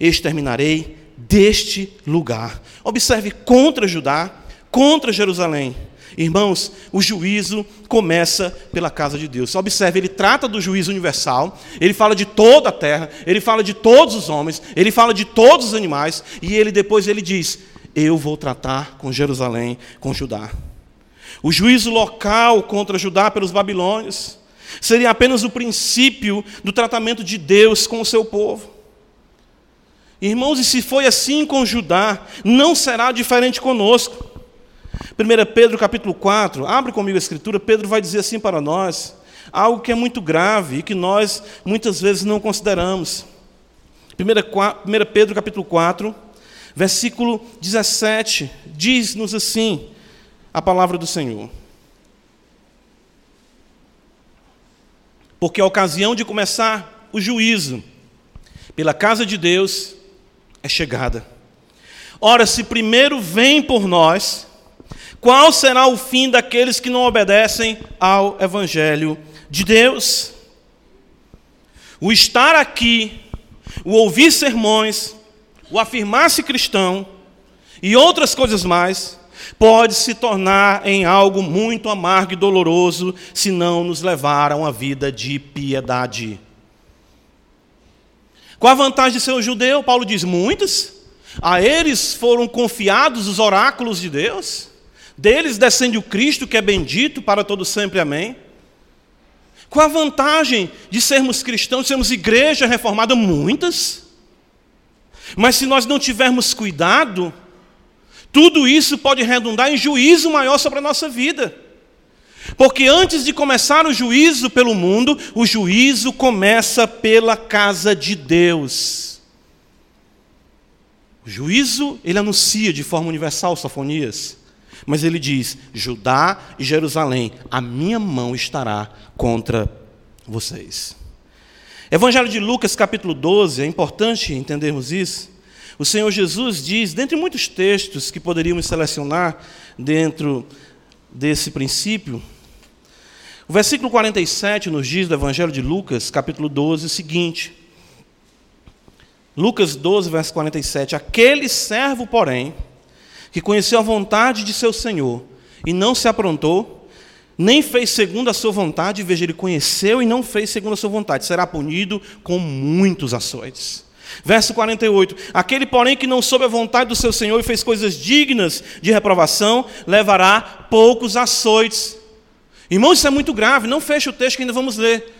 Exterminarei deste lugar. Observe contra Judá, contra Jerusalém. Irmãos, o juízo começa pela casa de Deus. Observe, ele trata do juízo universal, ele fala de toda a terra, ele fala de todos os homens, ele fala de todos os animais, e ele depois ele diz: Eu vou tratar com Jerusalém, com Judá. O juízo local contra Judá pelos babilônios seria apenas o princípio do tratamento de Deus com o seu povo. Irmãos, e se foi assim com Judá, não será diferente conosco. 1 Pedro capítulo 4, abre comigo a escritura, Pedro vai dizer assim para nós, algo que é muito grave e que nós muitas vezes não consideramos. 1 Pedro capítulo 4, versículo 17, diz-nos assim a palavra do Senhor. Porque a ocasião de começar o juízo pela casa de Deus é chegada. Ora, se primeiro vem por nós, qual será o fim daqueles que não obedecem ao Evangelho de Deus? O estar aqui, o ouvir sermões, o afirmar-se cristão e outras coisas mais, pode se tornar em algo muito amargo e doloroso se não nos levar a uma vida de piedade. Qual a vantagem de ser um judeu? Paulo diz: muitas. A eles foram confiados os oráculos de Deus. Deles descende o Cristo que é bendito para todo sempre. Amém. Qual a vantagem de sermos cristãos, de sermos igreja reformada? Muitas. Mas se nós não tivermos cuidado, tudo isso pode redundar em juízo maior sobre a nossa vida. Porque antes de começar o juízo pelo mundo, o juízo começa pela casa de Deus. O juízo, ele anuncia de forma universal, Sofonias, mas ele diz: Judá e Jerusalém, a minha mão estará contra vocês. Evangelho de Lucas, capítulo 12, é importante entendermos isso. O Senhor Jesus diz, dentre muitos textos que poderíamos selecionar dentro desse princípio, o versículo 47 nos diz do Evangelho de Lucas, capítulo 12, o seguinte: Lucas 12, verso 47: Aquele servo, porém, que conheceu a vontade de seu senhor e não se aprontou, nem fez segundo a sua vontade, veja, ele conheceu e não fez segundo a sua vontade, será punido com muitos açoites. Verso 48: Aquele, porém, que não soube a vontade do seu Senhor e fez coisas dignas de reprovação, levará poucos açoites. Irmãos, isso é muito grave, não feche o texto que ainda vamos ler.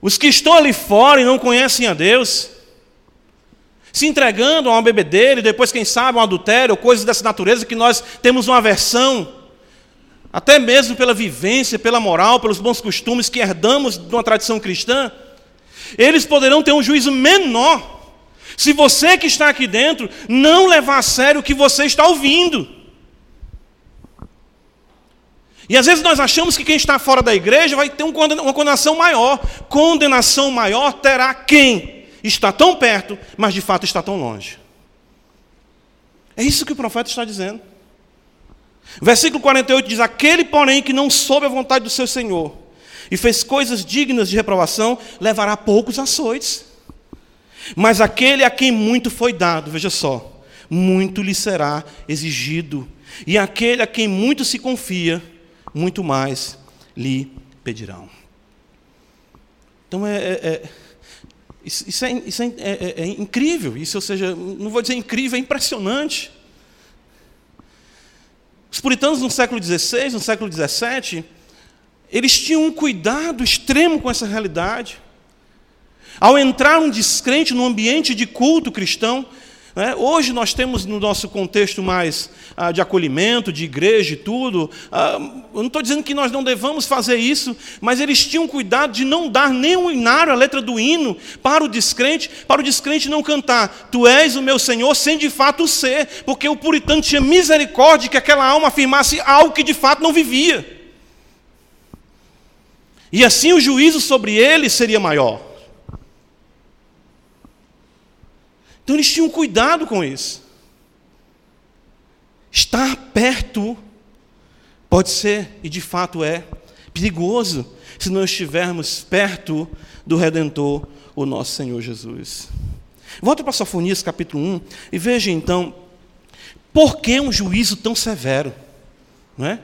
Os que estão ali fora e não conhecem a Deus, se entregando a uma bebedeira e depois, quem sabe, um adultério ou coisas dessa natureza que nós temos uma aversão, até mesmo pela vivência, pela moral, pelos bons costumes que herdamos de uma tradição cristã, eles poderão ter um juízo menor se você que está aqui dentro não levar a sério o que você está ouvindo. E às vezes nós achamos que quem está fora da igreja vai ter uma condenação maior. Condenação maior terá quem está tão perto, mas de fato está tão longe. É isso que o profeta está dizendo. Versículo 48 diz: Aquele, porém, que não soube a vontade do seu Senhor e fez coisas dignas de reprovação, levará poucos açoites. Mas aquele a quem muito foi dado, veja só, muito lhe será exigido. E aquele a quem muito se confia, muito mais lhe pedirão. Então é, é, é isso, é, isso é, é, é, incrível. Isso, ou seja, não vou dizer incrível, é impressionante. Os puritanos no século XVI, no século XVII, eles tinham um cuidado extremo com essa realidade. Ao entrar um descrente no ambiente de culto cristão, Né? Hoje nós temos no nosso contexto mais ah, de acolhimento, de igreja e tudo, ah, eu não estou dizendo que nós não devamos fazer isso, mas eles tinham cuidado de não dar nem um inário, a letra do hino, para o descrente, para o descrente não cantar, Tu és o meu Senhor, sem de fato ser, porque o puritano tinha misericórdia que aquela alma afirmasse algo que de fato não vivia. E assim o juízo sobre ele seria maior. Então eles tinham cuidado com isso. Estar perto pode ser, e de fato é, perigoso se não estivermos perto do Redentor, o nosso Senhor Jesus. Volta para Sofonias capítulo 1 e veja então por que um juízo tão severo, não é?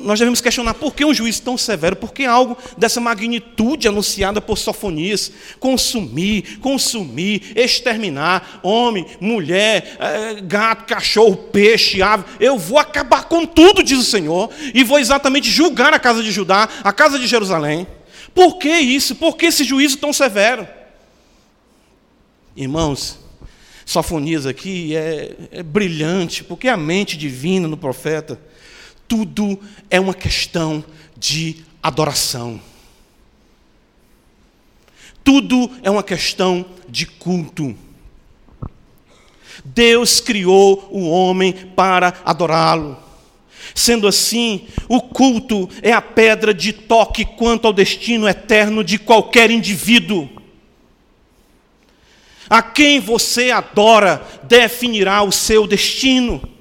Nós devemos questionar por que um juízo tão severo, por que algo dessa magnitude anunciada por Sofonias, consumir, consumir, exterminar, homem, mulher, eh, gato, cachorro, peixe, ave, eu vou acabar com tudo, diz o Senhor, e vou exatamente julgar a casa de Judá, a casa de Jerusalém. Por que isso? Por que esse juízo tão severo? Irmãos, Sofonias aqui é, é brilhante, porque a mente divina no profeta tudo é uma questão de adoração. Tudo é uma questão de culto. Deus criou o homem para adorá-lo. Sendo assim, o culto é a pedra de toque quanto ao destino eterno de qualquer indivíduo. A quem você adora definirá o seu destino.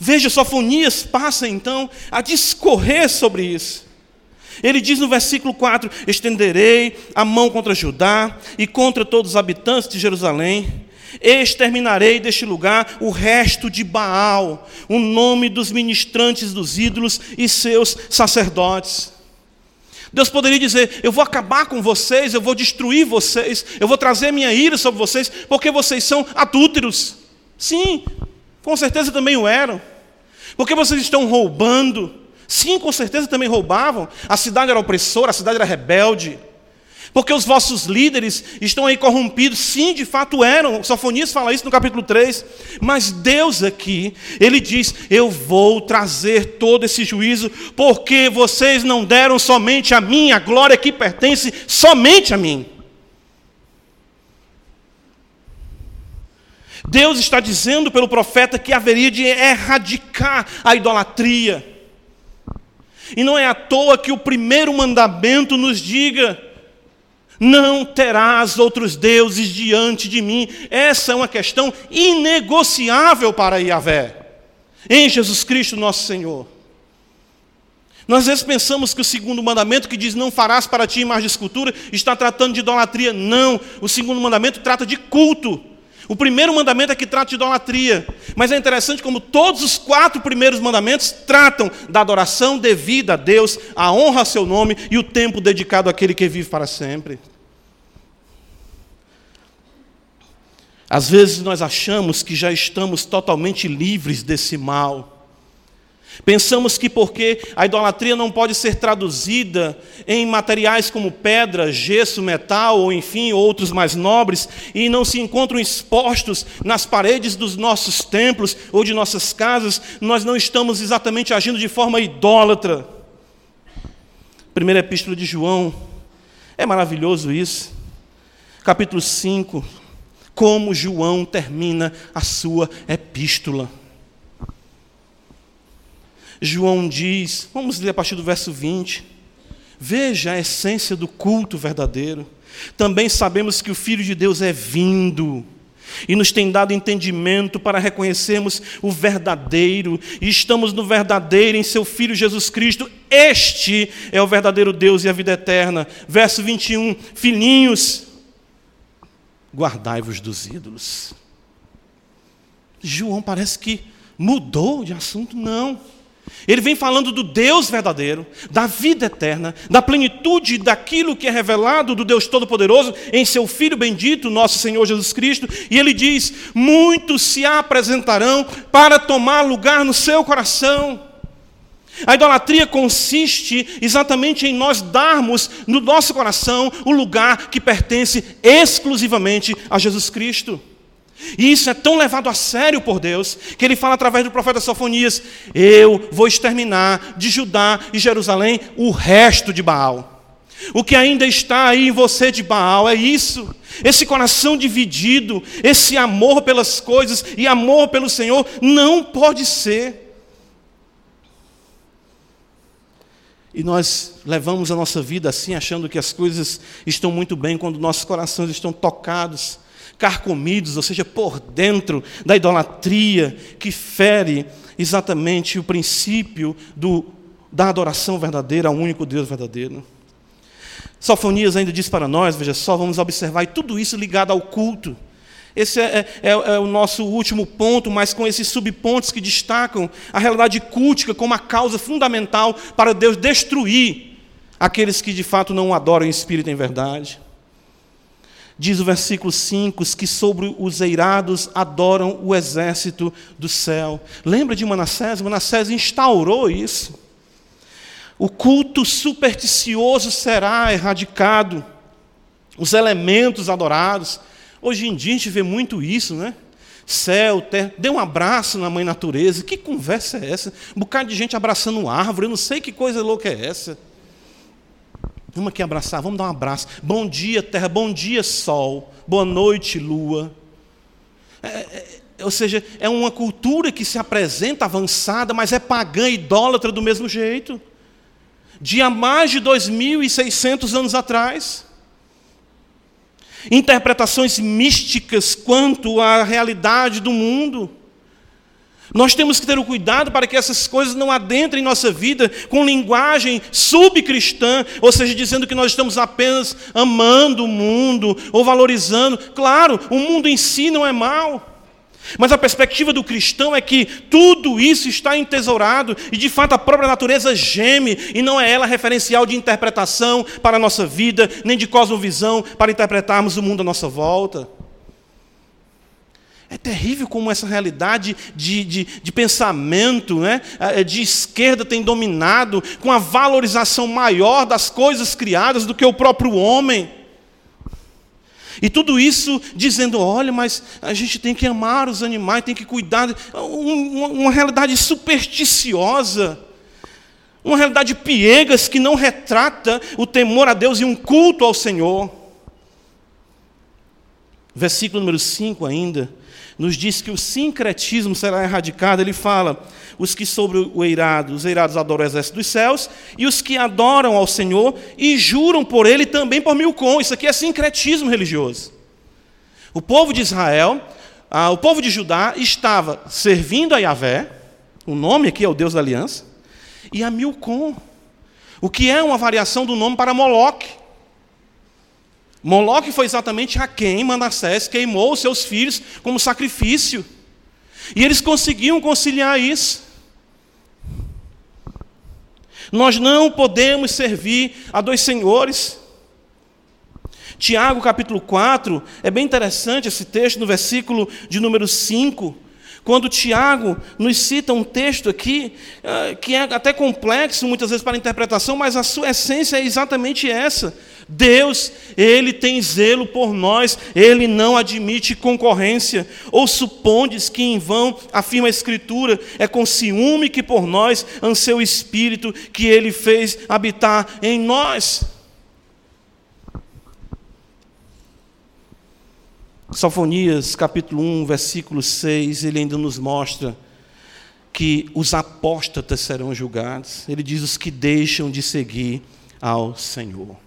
Veja, Sofonias passa então a discorrer sobre isso. Ele diz no versículo 4: Estenderei a mão contra Judá e contra todos os habitantes de Jerusalém, exterminarei deste lugar o resto de Baal, o nome dos ministrantes dos ídolos e seus sacerdotes. Deus poderia dizer: Eu vou acabar com vocês, eu vou destruir vocês, eu vou trazer minha ira sobre vocês, porque vocês são adúlteros. Sim, com certeza também o eram. Porque vocês estão roubando. Sim, com certeza também roubavam. A cidade era opressora, a cidade era rebelde. Porque os vossos líderes estão aí corrompidos. Sim, de fato eram. O Sofonias fala isso no capítulo 3. Mas Deus aqui, ele diz: Eu vou trazer todo esse juízo, porque vocês não deram somente a mim a glória que pertence somente a mim. Deus está dizendo pelo profeta que haveria de erradicar a idolatria. E não é à toa que o primeiro mandamento nos diga: não terás outros deuses diante de mim. Essa é uma questão inegociável para Yahvé, em Jesus Cristo nosso Senhor. Nós às vezes pensamos que o segundo mandamento, que diz não farás para ti imagem de escultura, está tratando de idolatria. Não, o segundo mandamento trata de culto. O primeiro mandamento é que trata de idolatria, mas é interessante como todos os quatro primeiros mandamentos tratam da adoração devida a Deus, a honra a seu nome e o tempo dedicado àquele que vive para sempre. Às vezes nós achamos que já estamos totalmente livres desse mal. Pensamos que porque a idolatria não pode ser traduzida em materiais como pedra, gesso, metal, ou enfim, outros mais nobres, e não se encontram expostos nas paredes dos nossos templos ou de nossas casas, nós não estamos exatamente agindo de forma idólatra. Primeira epístola de João, é maravilhoso isso. Capítulo 5, como João termina a sua epístola. João diz, vamos ler a partir do verso 20. Veja a essência do culto verdadeiro. Também sabemos que o Filho de Deus é vindo e nos tem dado entendimento para reconhecermos o verdadeiro, e estamos no verdadeiro em seu Filho Jesus Cristo. Este é o verdadeiro Deus e a vida eterna. Verso 21, filhinhos, guardai-vos dos ídolos. João parece que mudou de assunto, não. Ele vem falando do Deus verdadeiro, da vida eterna, da plenitude daquilo que é revelado do Deus Todo-Poderoso em seu Filho bendito, nosso Senhor Jesus Cristo. E ele diz: Muitos se apresentarão para tomar lugar no seu coração. A idolatria consiste exatamente em nós darmos no nosso coração o lugar que pertence exclusivamente a Jesus Cristo. E isso é tão levado a sério por Deus, que ele fala através do profeta Sofonias: Eu vou exterminar de Judá e Jerusalém o resto de Baal. O que ainda está aí em você de Baal é isso, esse coração dividido, esse amor pelas coisas e amor pelo Senhor, não pode ser. E nós levamos a nossa vida assim, achando que as coisas estão muito bem, quando nossos corações estão tocados, carcomidos, ou seja, por dentro da idolatria que fere exatamente o princípio do, da adoração verdadeira ao único Deus verdadeiro. Sofonias ainda diz para nós, veja só, vamos observar, e tudo isso ligado ao culto. Esse é, é, é, o nosso último ponto, mas com esses subpontos que destacam a realidade cultica como a causa fundamental para Deus destruir aqueles que de fato não adoram em espírito e em verdade. Diz o versículo 5 que sobre os eirados adoram o exército do céu. Lembra de Manassés? Manassés instaurou isso. O culto supersticioso será erradicado. Os elementos adorados, Hoje em dia a gente vê muito isso, né? Céu, terra, dê um abraço na mãe natureza. Que conversa é essa? Um bocado de gente abraçando árvore, eu não sei que coisa louca é essa. Vamos aqui abraçar, vamos dar um abraço. Bom dia, terra, bom dia, sol. Boa noite, lua. É, é, ou seja, é uma cultura que se apresenta avançada, mas é pagã, idólatra do mesmo jeito. De há mais de 2.600 anos atrás interpretações místicas quanto à realidade do mundo. Nós temos que ter o cuidado para que essas coisas não adentrem em nossa vida com linguagem subcristã, ou seja, dizendo que nós estamos apenas amando o mundo ou valorizando. Claro, o mundo em si não é mal. Mas a perspectiva do cristão é que tudo isso está entesourado e de fato a própria natureza geme e não é ela referencial de interpretação para a nossa vida, nem de cosmovisão para interpretarmos o mundo à nossa volta. É terrível como essa realidade de, de, de pensamento né, eh, de esquerda tem dominado com a valorização maior das coisas criadas do que o próprio homem. E tudo isso dizendo: olha, mas a gente tem que amar os animais, tem que cuidar. Uma, uma realidade supersticiosa, uma realidade piegas que não retrata o temor a Deus e um culto ao Senhor. Versículo número 5 ainda nos diz que o sincretismo será erradicado. Ele fala: os que sobre o eirado, os eirados adoram o exército dos céus, e os que adoram ao Senhor e juram por ele também por Milcom. Isso aqui é sincretismo religioso. O povo de Israel, ah, o povo de Judá estava servindo a Yahvé, o nome aqui é o Deus da aliança, e a Milcom, o que é uma variação do nome para Moloque. Moloque foi exatamente a quem Manassés queimou os seus filhos como sacrifício. E eles conseguiam conciliar isso. Nós não podemos servir a dois senhores. Tiago capítulo 4, é bem interessante esse texto no versículo de número 5, quando Tiago nos cita um texto aqui, ah, que é até complexo muitas vezes para a interpretação, mas a sua essência é exatamente essa. Deus, Ele tem zelo por nós, Ele não admite concorrência. Ou supondes que em vão, afirma a Escritura, é com ciúme que por nós anseia o Espírito que Ele fez habitar em nós. Sofonias capítulo 1, versículo 6, ele ainda nos mostra que os apóstatas serão julgados. Ele diz os que deixam de seguir ao Senhor.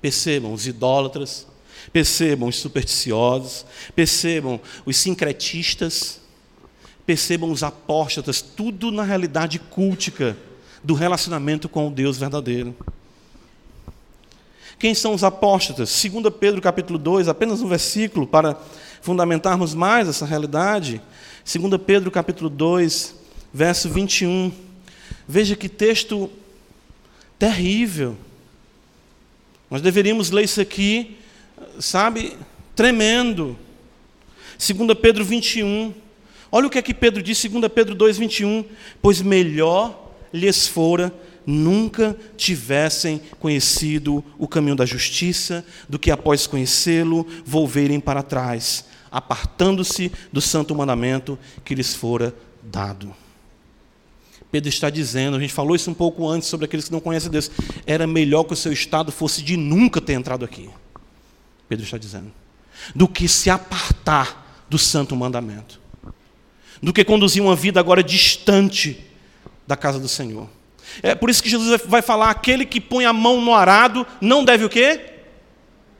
Percebam os idólatras, percebam os supersticiosos, percebam os sincretistas, percebam os apóstatas, tudo na realidade cultica do relacionamento com o Deus verdadeiro. Quem são os apóstatas? 2 Pedro capítulo 2, apenas um versículo para fundamentarmos mais essa realidade. 2 Pedro capítulo 2, verso 21. Veja que texto terrível. Nós deveríamos ler isso aqui, sabe, tremendo. 2 Pedro 21. Olha o que é que Pedro diz, 2 Pedro 2, 21. Pois melhor lhes fora nunca tivessem conhecido o caminho da justiça, do que após conhecê-lo volverem para trás, apartando-se do santo mandamento que lhes fora dado. Pedro está dizendo, a gente falou isso um pouco antes sobre aqueles que não conhecem Deus, era melhor que o seu estado fosse de nunca ter entrado aqui. Pedro está dizendo, do que se apartar do santo mandamento, do que conduzir uma vida agora distante da casa do Senhor. É por isso que Jesus vai falar: aquele que põe a mão no arado não deve o quê?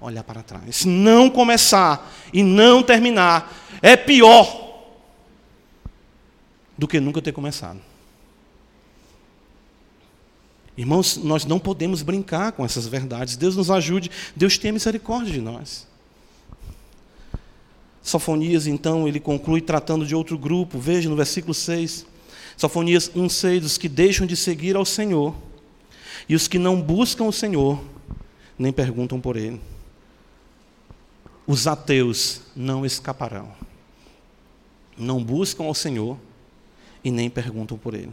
Olhar para trás. Não começar e não terminar é pior do que nunca ter começado. Irmãos, nós não podemos brincar com essas verdades. Deus nos ajude, Deus tenha misericórdia de nós. Sofonias, então, ele conclui tratando de outro grupo. Veja no versículo 6. Sofonias 1,6: Os que deixam de seguir ao Senhor, e os que não buscam o Senhor, nem perguntam por Ele. Os ateus não escaparão. Não buscam ao Senhor e nem perguntam por Ele.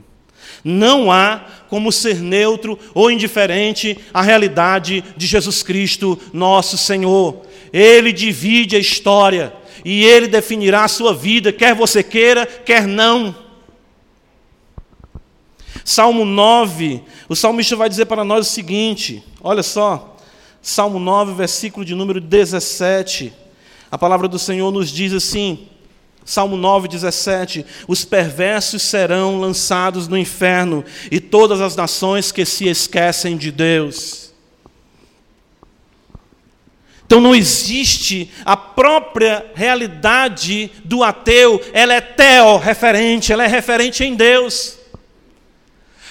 Não há como ser neutro ou indiferente à realidade de Jesus Cristo, nosso Senhor. Ele divide a história e ele definirá a sua vida, quer você queira, quer não. Salmo 9, o salmista vai dizer para nós o seguinte: olha só, Salmo 9, versículo de número 17. A palavra do Senhor nos diz assim: Salmo 9, 17: Os perversos serão lançados no inferno, e todas as nações que se esquecem de Deus. Então não existe a própria realidade do ateu, ela é teo-referente, ela é referente em Deus.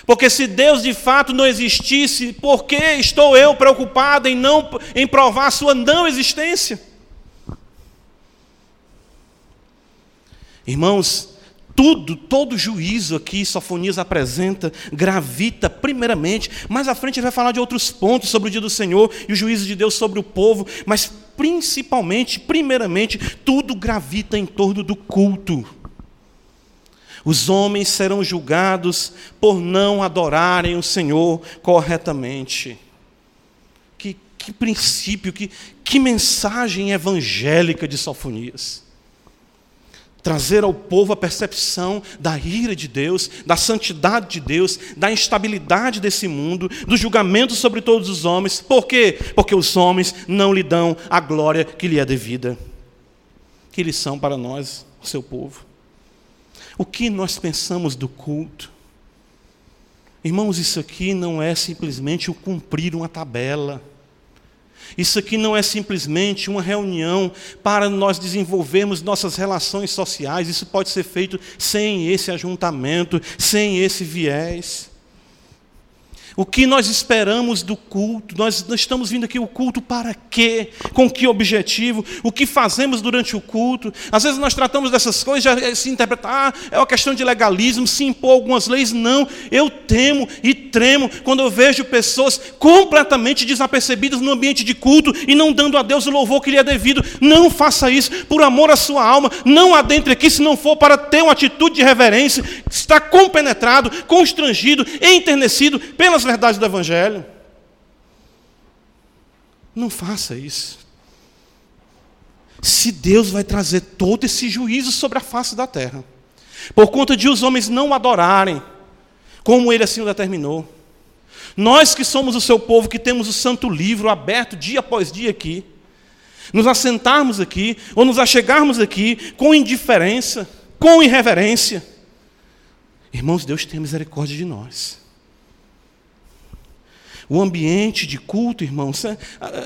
Porque se Deus de fato não existisse, por que estou eu preocupado em não em provar sua não existência? Irmãos, tudo, todo juízo aqui, Sofonias apresenta, gravita primeiramente, mais à frente ele vai falar de outros pontos sobre o dia do Senhor e o juízo de Deus sobre o povo, mas principalmente, primeiramente, tudo gravita em torno do culto. Os homens serão julgados por não adorarem o Senhor corretamente. Que, que princípio, que, que mensagem evangélica de Sofonias trazer ao povo a percepção da ira de Deus, da santidade de Deus, da instabilidade desse mundo, do julgamento sobre todos os homens. Por quê? Porque os homens não lhe dão a glória que lhe é devida. Que lição para nós, o seu povo. O que nós pensamos do culto? Irmãos, isso aqui não é simplesmente o cumprir uma tabela. Isso aqui não é simplesmente uma reunião para nós desenvolvermos nossas relações sociais. Isso pode ser feito sem esse ajuntamento, sem esse viés. O que nós esperamos do culto? Nós, estamos vindo aqui o culto para quê? Com que objetivo? O que fazemos durante o culto? Às vezes nós tratamos dessas coisas, já se interpretar, ah, é uma questão de legalismo, se impor algumas leis. Não, eu temo e tremo quando eu vejo pessoas completamente desapercebidas no ambiente de culto e não dando a Deus o louvor que lhe é devido. Não faça isso, por amor à sua alma. Não adentre aqui se não for para ter uma atitude de reverência, estar compenetrado, constrangido, enternecido pelas as verdades do Evangelho. Não faça isso. Se Deus vai trazer todo esse juízo sobre a face da terra, por conta de os homens não adorarem, como Ele assim o determinou. Nós que somos o seu povo, que temos o santo livro aberto dia após dia aqui, nos assentarmos aqui, ou nos achegarmos aqui com indiferença, com irreverência. Irmãos, Deus tem misericórdia de nós. O ambiente de culto, irmãos,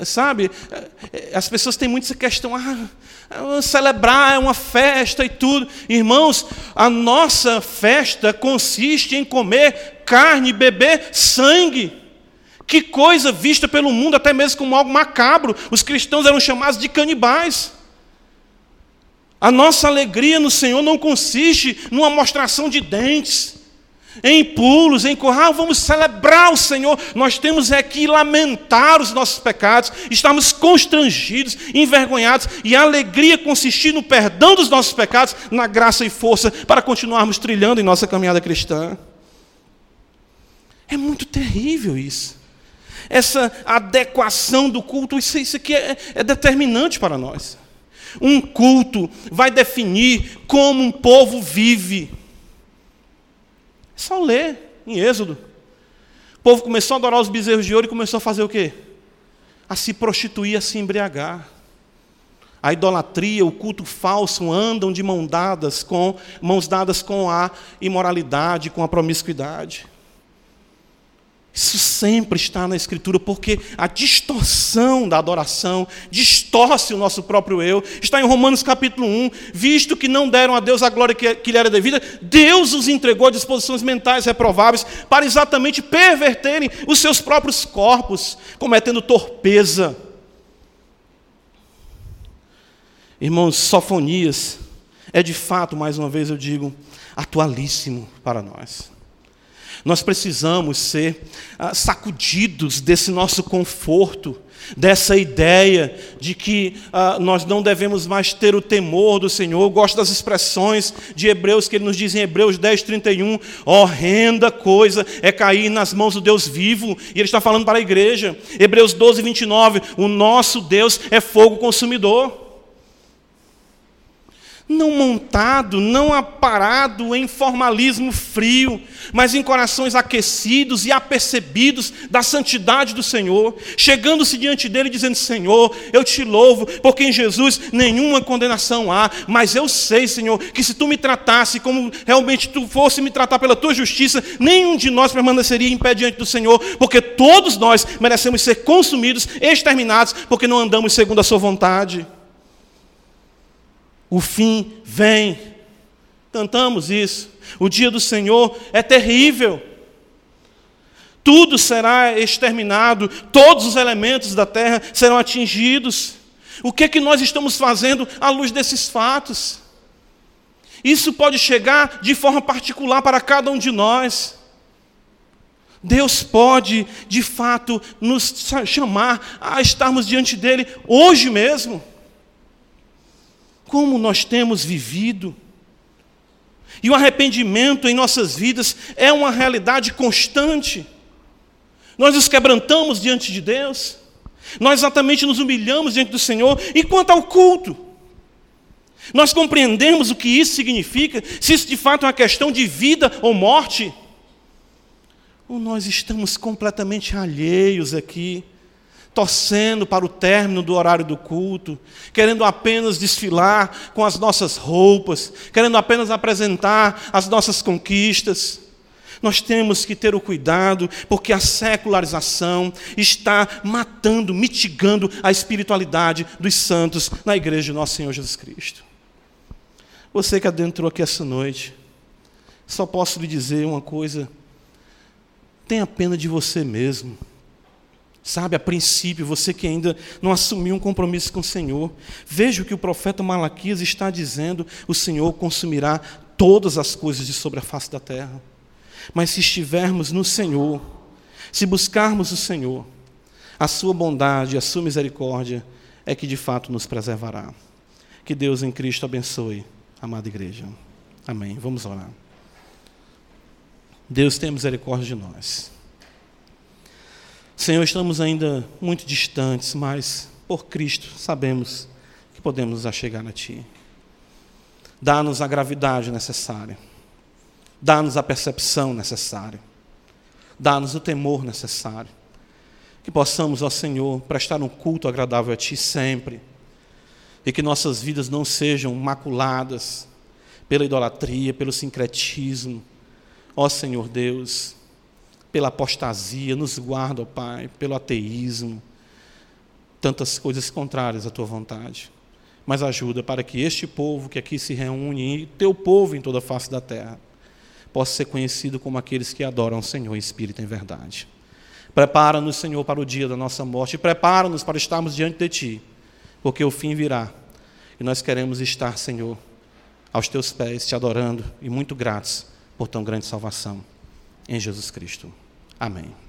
sabe? As pessoas têm muito essa questão, ah, celebrar é uma festa e tudo. Irmãos, a nossa festa consiste em comer carne, beber sangue. Que coisa vista pelo mundo até mesmo como algo macabro. Os cristãos eram chamados de canibais. A nossa alegria no Senhor não consiste numa mostração de dentes em pulos, em corral, vamos celebrar o Senhor. Nós temos é que lamentar os nossos pecados, estamos constrangidos, envergonhados, e a alegria consistir no perdão dos nossos pecados, na graça e força para continuarmos trilhando em nossa caminhada cristã. É muito terrível isso. Essa adequação do culto, isso, isso aqui é, é determinante para nós. Um culto vai definir como um povo vive. É só ler em Êxodo. O povo começou a adorar os bezerros de ouro e começou a fazer o quê? A se prostituir, a se embriagar. A idolatria, o culto falso andam de mão dadas com, mãos dadas com a imoralidade, com a promiscuidade. Isso sempre está na Escritura, porque a distorção da adoração distorce o nosso próprio eu. Está em Romanos capítulo 1. Visto que não deram a Deus a glória que, lhe era devida, Deus os entregou a disposições mentais reprováveis para exatamente perverterem os seus próprios corpos, cometendo torpeza. Irmãos, Sofonias é de fato, mais uma vez eu digo, atualíssimo para nós. Nós precisamos ser ah, sacudidos desse nosso conforto, dessa ideia de que ah, nós não devemos mais ter o temor do Senhor. Eu gosto das expressões de Hebreus, que ele nos diz em Hebreus 10, 31, horrenda coisa é cair nas mãos do Deus vivo, e ele está falando para a igreja. Hebreus 12, 29, o nosso Deus é fogo consumidor não montado, não aparado em formalismo frio, mas em corações aquecidos e apercebidos da santidade do Senhor, chegando-se diante dele dizendo: Senhor, eu te louvo, porque em Jesus nenhuma condenação há, mas eu sei, Senhor, que se tu me tratasse como realmente tu fosse me tratar pela tua justiça, nenhum de nós permaneceria em pé diante do Senhor, porque todos nós merecemos ser consumidos, exterminados, porque não andamos segundo a sua vontade. O fim vem. Cantamos isso. O dia do Senhor é terrível. Tudo será exterminado, todos os elementos da terra serão atingidos. O que é que nós estamos fazendo à luz desses fatos? Isso pode chegar de forma particular para cada um de nós. Deus pode, de fato, nos chamar a estarmos diante dele hoje mesmo como nós temos vivido. E o arrependimento em nossas vidas é uma realidade constante. Nós nos quebrantamos diante de Deus, nós exatamente nos humilhamos diante do Senhor. E quanto ao culto, nós compreendemos o que isso significa, se isso de fato é uma questão de vida ou morte, ou nós estamos completamente alheios aqui torcendo para o término do horário do culto, querendo apenas desfilar com as nossas roupas, querendo apenas apresentar as nossas conquistas. Nós temos que ter o cuidado, porque a secularização está matando, mitigando a espiritualidade dos santos na igreja de nosso Senhor Jesus Cristo. Você que adentrou aqui essa noite, só posso lhe dizer uma coisa: tenha pena de você mesmo. Sabe, a princípio, você que ainda não assumiu um compromisso com o Senhor, veja o que o profeta Malaquias está dizendo: o Senhor consumirá todas as coisas de sobre a face da terra. Mas se estivermos no Senhor, se buscarmos o Senhor, a sua bondade, a sua misericórdia é que de fato nos preservará. Que Deus em Cristo abençoe, amada igreja. Amém. Vamos orar. Deus tenha misericórdia de nós. Senhor, estamos ainda muito distantes, mas por Cristo sabemos que podemos nos achegar a Ti. Dá-nos a gravidade necessária, dá-nos a percepção necessária, dá-nos o temor necessário. Que possamos, ó Senhor, prestar um culto agradável a Ti sempre, e que nossas vidas não sejam maculadas pela idolatria, pelo sincretismo. Ó Senhor Deus, pela apostasia, nos guarda, ó Pai, pelo ateísmo, tantas coisas contrárias à tua vontade. Mas ajuda para que este povo que aqui se reúne, e teu povo em toda a face da terra, possa ser conhecido como aqueles que adoram o Senhor em espírito e em verdade. Prepara-nos, Senhor, para o dia da nossa morte, prepara-nos para estarmos diante de Ti, porque o fim virá. E nós queremos estar, Senhor, aos Teus pés, te adorando e muito gratos por tão grande salvação em Jesus Cristo. Amém.